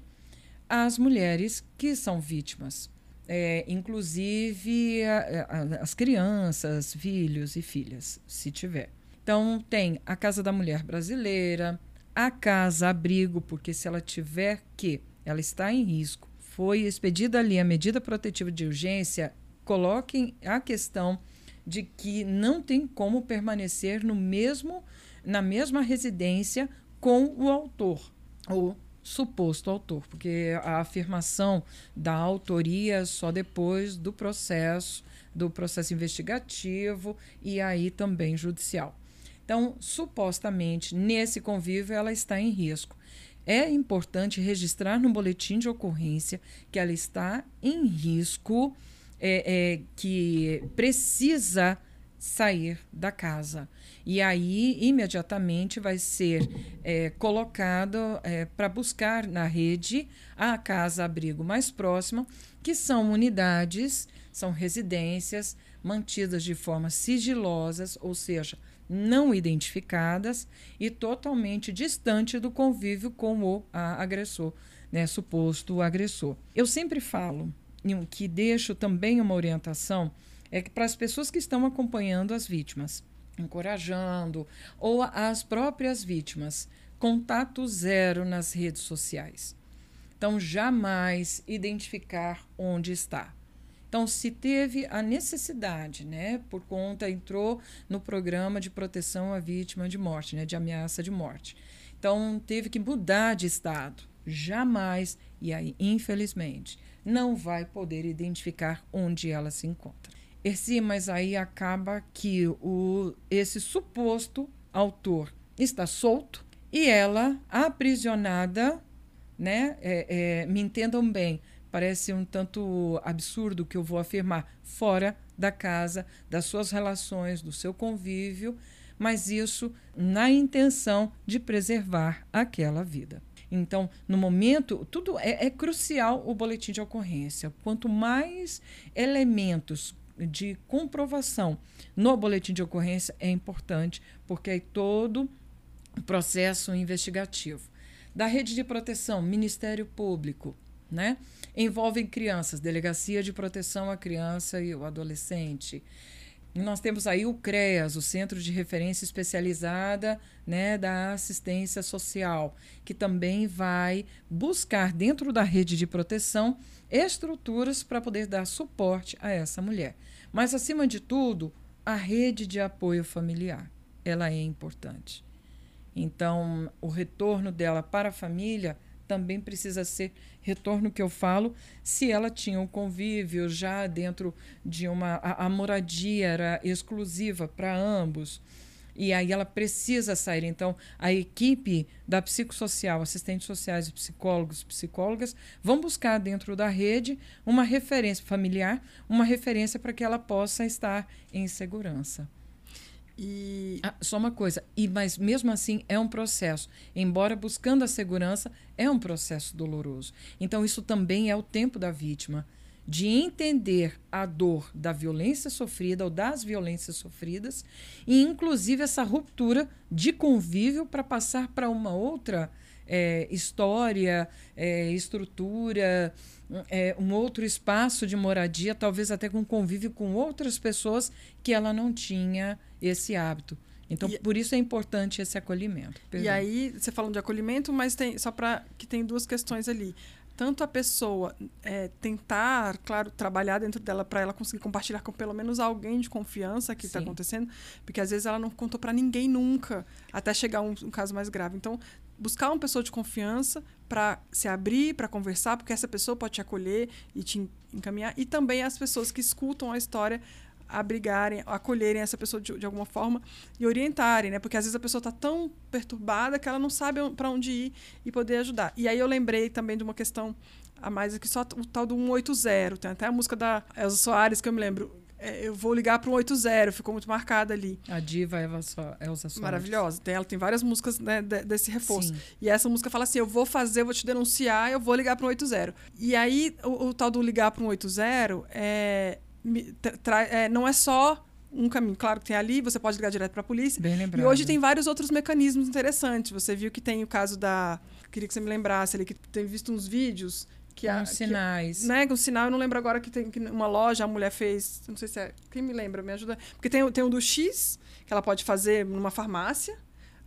[SPEAKER 5] às mulheres que são vítimas, é, inclusive a, a, as crianças, filhos e filhas, se tiver. Então, tem a Casa da Mulher Brasileira, a Casa Abrigo, porque se ela tiver que, ela está em risco, foi expedida ali a medida protetiva de urgência, coloquem a questão de que não tem como permanecer no mesmo na mesma residência com o autor, ou suposto autor, porque a afirmação da autoria só depois do processo, do processo investigativo e aí também judicial. Então, supostamente, nesse convívio, ela está em risco. É importante registrar no boletim de ocorrência que ela está em risco, é, é, que precisa sair da casa. E aí, imediatamente, vai ser é, colocado é, para buscar na rede a casa-abrigo mais próxima, que são unidades, são residências mantidas de forma sigilosas, ou seja, não identificadas e totalmente distante do convívio com o agressor, né, suposto agressor. Eu sempre falo que deixo também uma orientação é que para as pessoas que estão acompanhando as vítimas, encorajando, ou as próprias vítimas, contato zero nas redes sociais. Então, jamais identificar onde está. Então, se teve a necessidade, né, por conta, entrou no programa de proteção à vítima de morte, né, de ameaça de morte. Então, teve que mudar de estado. Jamais, e aí, infelizmente, não vai poder identificar onde ela se encontra. Erci, mas aí acaba que o, esse suposto autor está solto e ela aprisionada, né? É, é, me entendam bem, parece um tanto absurdo que eu vou afirmar, fora da casa, das suas relações, do seu convívio, mas isso na intenção de preservar aquela vida. Então, no momento, tudo é, é crucial o boletim de ocorrência. Quanto mais elementos de comprovação no boletim de ocorrência é importante, porque é todo o processo investigativo. Da rede de proteção, Ministério Público, né? Envolvem crianças, Delegacia de Proteção à Criança e ao Adolescente. Nós temos aí o CREAS, o Centro de Referência Especializada né, da Assistência Social, que também vai buscar, dentro da rede de proteção, estruturas para poder dar suporte a essa mulher. Mas, acima de tudo, a rede de apoio familiar, ela é importante. Então, o retorno dela para a família também precisa ser retorno que eu falo, se ela tinha um convívio já dentro de uma a, a moradia era exclusiva para ambos E aí ela precisa sair. Então, a equipe da psicossocial, assistentes sociais e psicólogos, psicólogas, vão buscar dentro da rede uma referência familiar, uma referência para que ela possa estar em segurança.
[SPEAKER 1] E
[SPEAKER 5] ah, só uma coisa, e mas mesmo assim é um processo. Embora buscando a segurança, é um processo doloroso. Então isso também é o tempo da vítima de entender a dor da violência sofrida ou das violências sofridas e inclusive essa ruptura de convívio para passar para uma outra é, história, é, estrutura, é, um outro espaço de moradia, talvez até com convívio com outras pessoas que ela não tinha esse hábito. Então, e, por isso é importante esse acolhimento.
[SPEAKER 1] Perdão. E aí, você falando de acolhimento, mas tem só para que tem duas questões ali tanto a pessoa é, tentar, claro, trabalhar dentro dela para ela conseguir compartilhar com pelo menos alguém de confiança que está acontecendo, porque às vezes ela não contou para ninguém nunca, até chegar um, um caso mais grave. Então, buscar uma pessoa de confiança para se abrir, para conversar, porque essa pessoa pode te acolher e te encaminhar, e também as pessoas que escutam a história abrigarem, acolherem essa pessoa de, de alguma forma e orientarem, né? Porque às vezes a pessoa está tão perturbada que ela não sabe para onde ir e poder ajudar. E aí eu lembrei também de uma questão a mais aqui, só o tal do 180. Tem até a música da Elza Soares que eu me lembro. É, eu vou ligar para o 180, ficou muito marcada ali.
[SPEAKER 5] A diva Elza Soares.
[SPEAKER 1] Maravilhosa. Tem, ela tem várias músicas né, de, desse reforço. Sim. E essa música fala assim: eu vou fazer, eu vou te denunciar, eu vou ligar para o 180. E aí, o, o tal do ligar para o 180 é é, não é só um caminho. Claro que tem ali, você pode ligar direto para a polícia.
[SPEAKER 5] Bem lembrado.
[SPEAKER 1] E hoje tem vários outros mecanismos interessantes. Você viu que tem o caso da. Queria que você me lembrasse ali, que tem visto uns vídeos. Que
[SPEAKER 5] com a, sinais.
[SPEAKER 1] Que, né, com sinal, eu não lembro agora que tem que uma loja, a mulher fez. Não sei se é. Quem me lembra? Me ajuda. Porque tem, tem um do X, que ela pode fazer numa farmácia.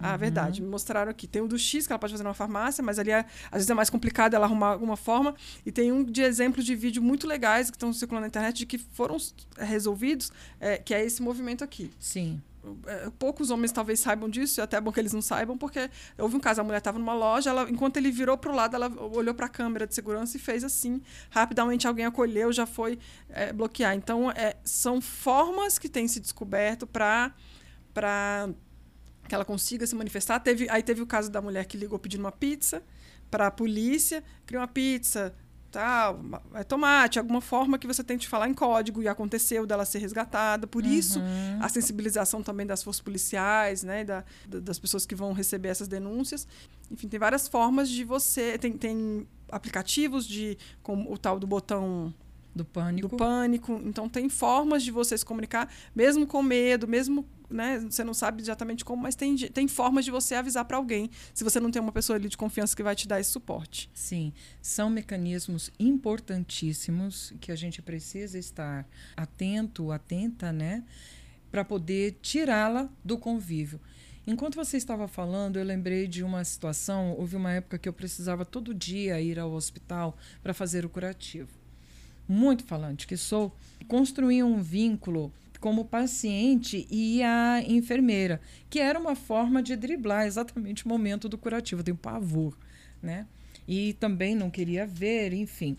[SPEAKER 1] Ah, uhum. verdade. Me mostraram aqui. Tem um do X que ela pode fazer numa farmácia, mas ali é, às vezes é mais complicado ela arrumar alguma forma. E tem um de exemplos de vídeo muito legais que estão circulando na internet de que foram resolvidos, é, que é esse movimento aqui.
[SPEAKER 5] Sim.
[SPEAKER 1] É, poucos homens talvez saibam disso, e até é bom que eles não saibam, porque houve um caso, a mulher estava numa loja, ela, enquanto ele virou para o lado, ela olhou para a câmera de segurança e fez assim. Rapidamente alguém acolheu, já foi é, bloquear. Então, é, são formas que têm se descoberto para que ela consiga se manifestar. Teve, aí teve o caso da mulher que ligou pedindo uma pizza para a polícia, criou uma pizza, tal, é tomate, alguma forma que você tente falar em código e aconteceu dela ser resgatada. Por uhum. isso, a sensibilização também das forças policiais, né, da, das pessoas que vão receber essas denúncias. Enfim, tem várias formas de você. Tem, tem aplicativos de como o tal do botão
[SPEAKER 5] do pânico.
[SPEAKER 1] Do pânico. Então tem formas de você se comunicar, mesmo com medo, mesmo né, você não sabe exatamente como, mas tem, tem formas de você avisar para alguém, se você não tem uma pessoa ali de confiança que vai te dar esse suporte.
[SPEAKER 5] Sim, são mecanismos importantíssimos que a gente precisa estar atento, atenta, né, para poder tirá-la do convívio. Enquanto você estava falando, eu lembrei de uma situação. Houve uma época que eu precisava todo dia ir ao hospital para fazer o curativo. Muito falante que sou, construí um vínculo como paciente e a enfermeira, que era uma forma de driblar exatamente o momento do curativo. Eu tenho pavor, né? E também não queria ver, enfim.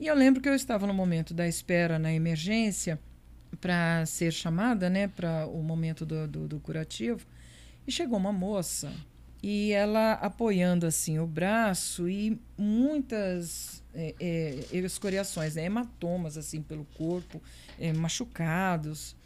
[SPEAKER 5] E eu lembro que eu estava no momento da espera na emergência para ser chamada, né, para o momento do, do, do curativo, e chegou uma moça e ela apoiando assim o braço e muitas é, é, escoriações, né? hematomas assim pelo corpo, é, machucados.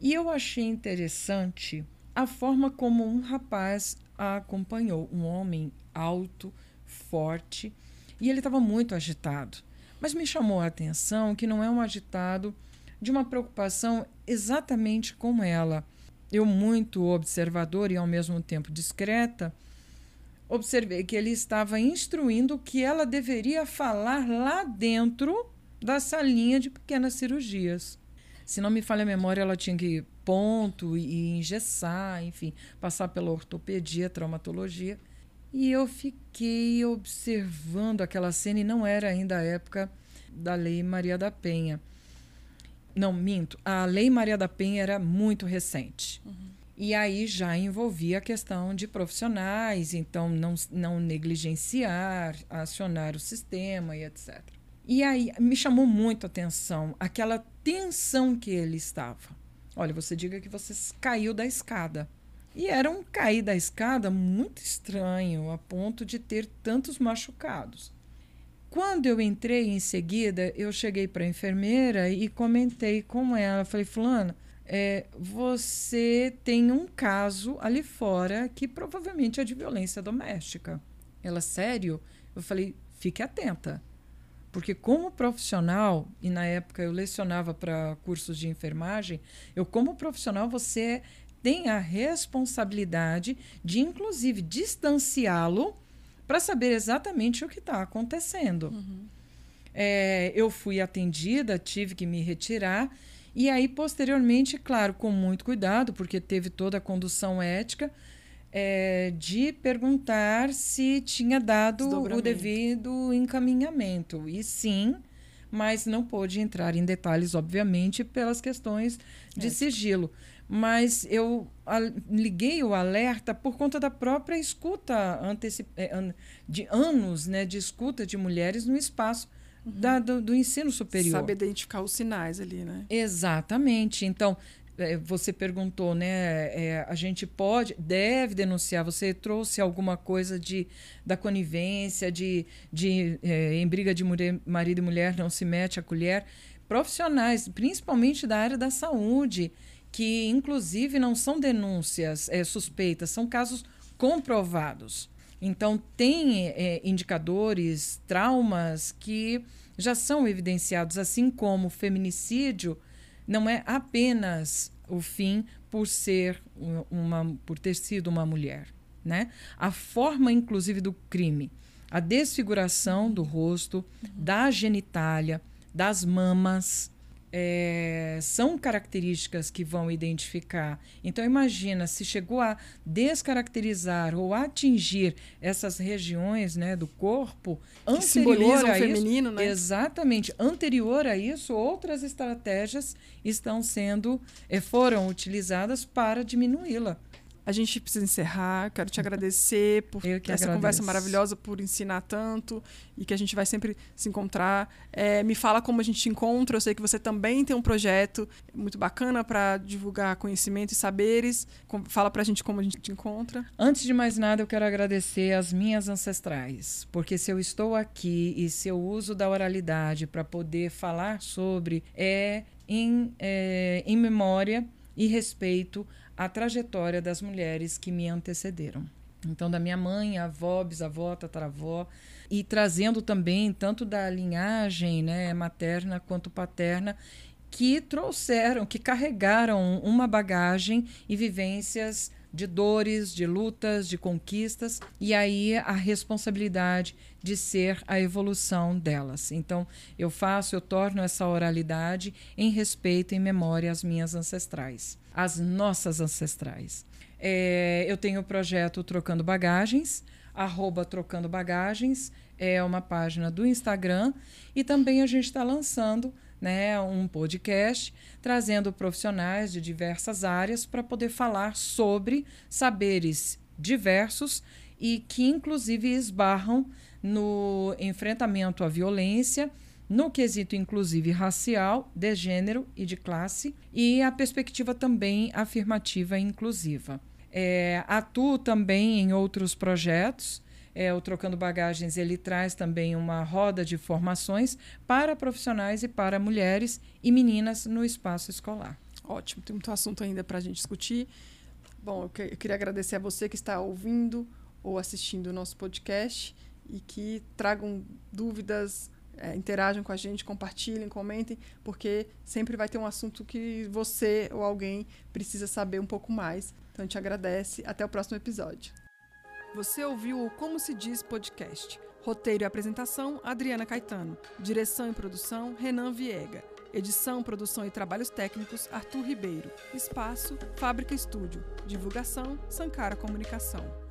[SPEAKER 5] E eu achei interessante a forma como um rapaz a acompanhou, um homem alto, forte, e ele estava muito agitado. Mas me chamou a atenção que não é um agitado de uma preocupação exatamente como ela. Eu, muito observador e ao mesmo tempo discreta, observei que ele estava instruindo que ela deveria falar lá dentro da salinha de pequenas cirurgias. Se não me falha a memória, ela tinha que ponto e engessar, enfim, passar pela ortopedia, traumatologia. E eu fiquei observando aquela cena e não era ainda a época da Lei Maria da Penha. Não, minto. A Lei Maria da Penha era muito recente. Uhum. E aí já envolvia a questão de profissionais, então não, não negligenciar, acionar o sistema e etc. E aí me chamou muito a atenção aquela tensão que ele estava. Olha, você diga que você caiu da escada. E era um cair da escada muito estranho, a ponto de ter tantos machucados. Quando eu entrei em seguida, eu cheguei para a enfermeira e comentei com ela. Falei, Fulana, é, você tem um caso ali fora que provavelmente é de violência doméstica. Ela, sério? Eu falei, fique atenta. Porque, como profissional, e na época eu lecionava para cursos de enfermagem, eu, como profissional, você tem a responsabilidade de, inclusive, distanciá-lo para saber exatamente o que está acontecendo. Uhum. É, eu fui atendida, tive que me retirar. E aí, posteriormente, claro, com muito cuidado, porque teve toda a condução ética, é, de perguntar se tinha dado o devido encaminhamento. E sim, mas não pôde entrar em detalhes, obviamente, pelas questões de sigilo. Mas eu liguei o alerta por conta da própria escuta é, de anos né, de escuta de mulheres no espaço uhum. da, do, do, ensino superior.
[SPEAKER 1] Sabe identificar os sinais ali, né?
[SPEAKER 5] Exatamente. Então, é, você perguntou, né? É, a gente pode, deve denunciar. Você trouxe alguma coisa de da conivência, de, de é, em briga de mulher, marido e mulher não se mete a colher. Profissionais, principalmente da área da saúde, que inclusive não são denúncias é, suspeitas, são casos comprovados. Então, tem é, indicadores, traumas que já são evidenciados, assim como o feminicídio não é apenas o fim por ser uma por ter sido uma mulher, né? A forma inclusive do crime, a desfiguração do rosto, da genitália, das mamas, é, são características que vão identificar. Então, imagina se chegou a descaracterizar ou atingir essas regiões né, do corpo
[SPEAKER 1] que anterior a feminino,
[SPEAKER 5] isso,
[SPEAKER 1] né?
[SPEAKER 5] Exatamente. Anterior a isso, outras estratégias estão sendo, eh, foram utilizadas para diminuí-la.
[SPEAKER 1] A gente precisa encerrar. Quero te agradecer por essa
[SPEAKER 5] agradeço.
[SPEAKER 1] conversa maravilhosa, por ensinar tanto e que a gente vai sempre se encontrar. É, me fala como a gente te encontra. Eu sei que você também tem um projeto muito bacana para divulgar conhecimento e saberes. Fala para a gente como a gente te encontra.
[SPEAKER 5] Antes de mais nada, eu quero agradecer as minhas ancestrais, porque se eu estou aqui e se eu uso da oralidade para poder falar sobre, é em, é, em memória e respeito a trajetória das mulheres que me antecederam. Então, da minha mãe, avó, bisavó, tataravó, e trazendo também tanto da linhagem né, materna quanto paterna, que trouxeram, que carregaram uma bagagem e vivências de dores, de lutas, de conquistas, e aí a responsabilidade de ser a evolução delas. Então, eu faço, eu torno essa oralidade em respeito e memória às minhas ancestrais, às nossas ancestrais. É, eu tenho o projeto Trocando Bagagens, arroba Trocando Bagagens, é uma página do Instagram, e também a gente está lançando né, um podcast trazendo profissionais de diversas áreas para poder falar sobre saberes diversos e que inclusive esbarram no enfrentamento à violência, no quesito inclusive racial, de gênero e de classe, e a perspectiva também afirmativa e inclusiva. É, atuo também em outros projetos, é, o Trocando Bagagens ele traz também uma roda de formações para profissionais e para mulheres e meninas no espaço escolar.
[SPEAKER 1] Ótimo, tem muito assunto ainda para a gente discutir. Bom, eu, que, eu queria agradecer a você que está ouvindo ou assistindo o nosso podcast e que tragam dúvidas, é, interajam com a gente, compartilhem, comentem, porque sempre vai ter um assunto que você ou alguém precisa saber um pouco mais. Então, a gente agradece. Até o próximo episódio. Você ouviu o Como se Diz podcast. Roteiro e apresentação: Adriana Caetano. Direção e produção: Renan Viega. Edição, produção e trabalhos técnicos: Arthur Ribeiro. Espaço: Fábrica Estúdio. Divulgação: Sancara Comunicação.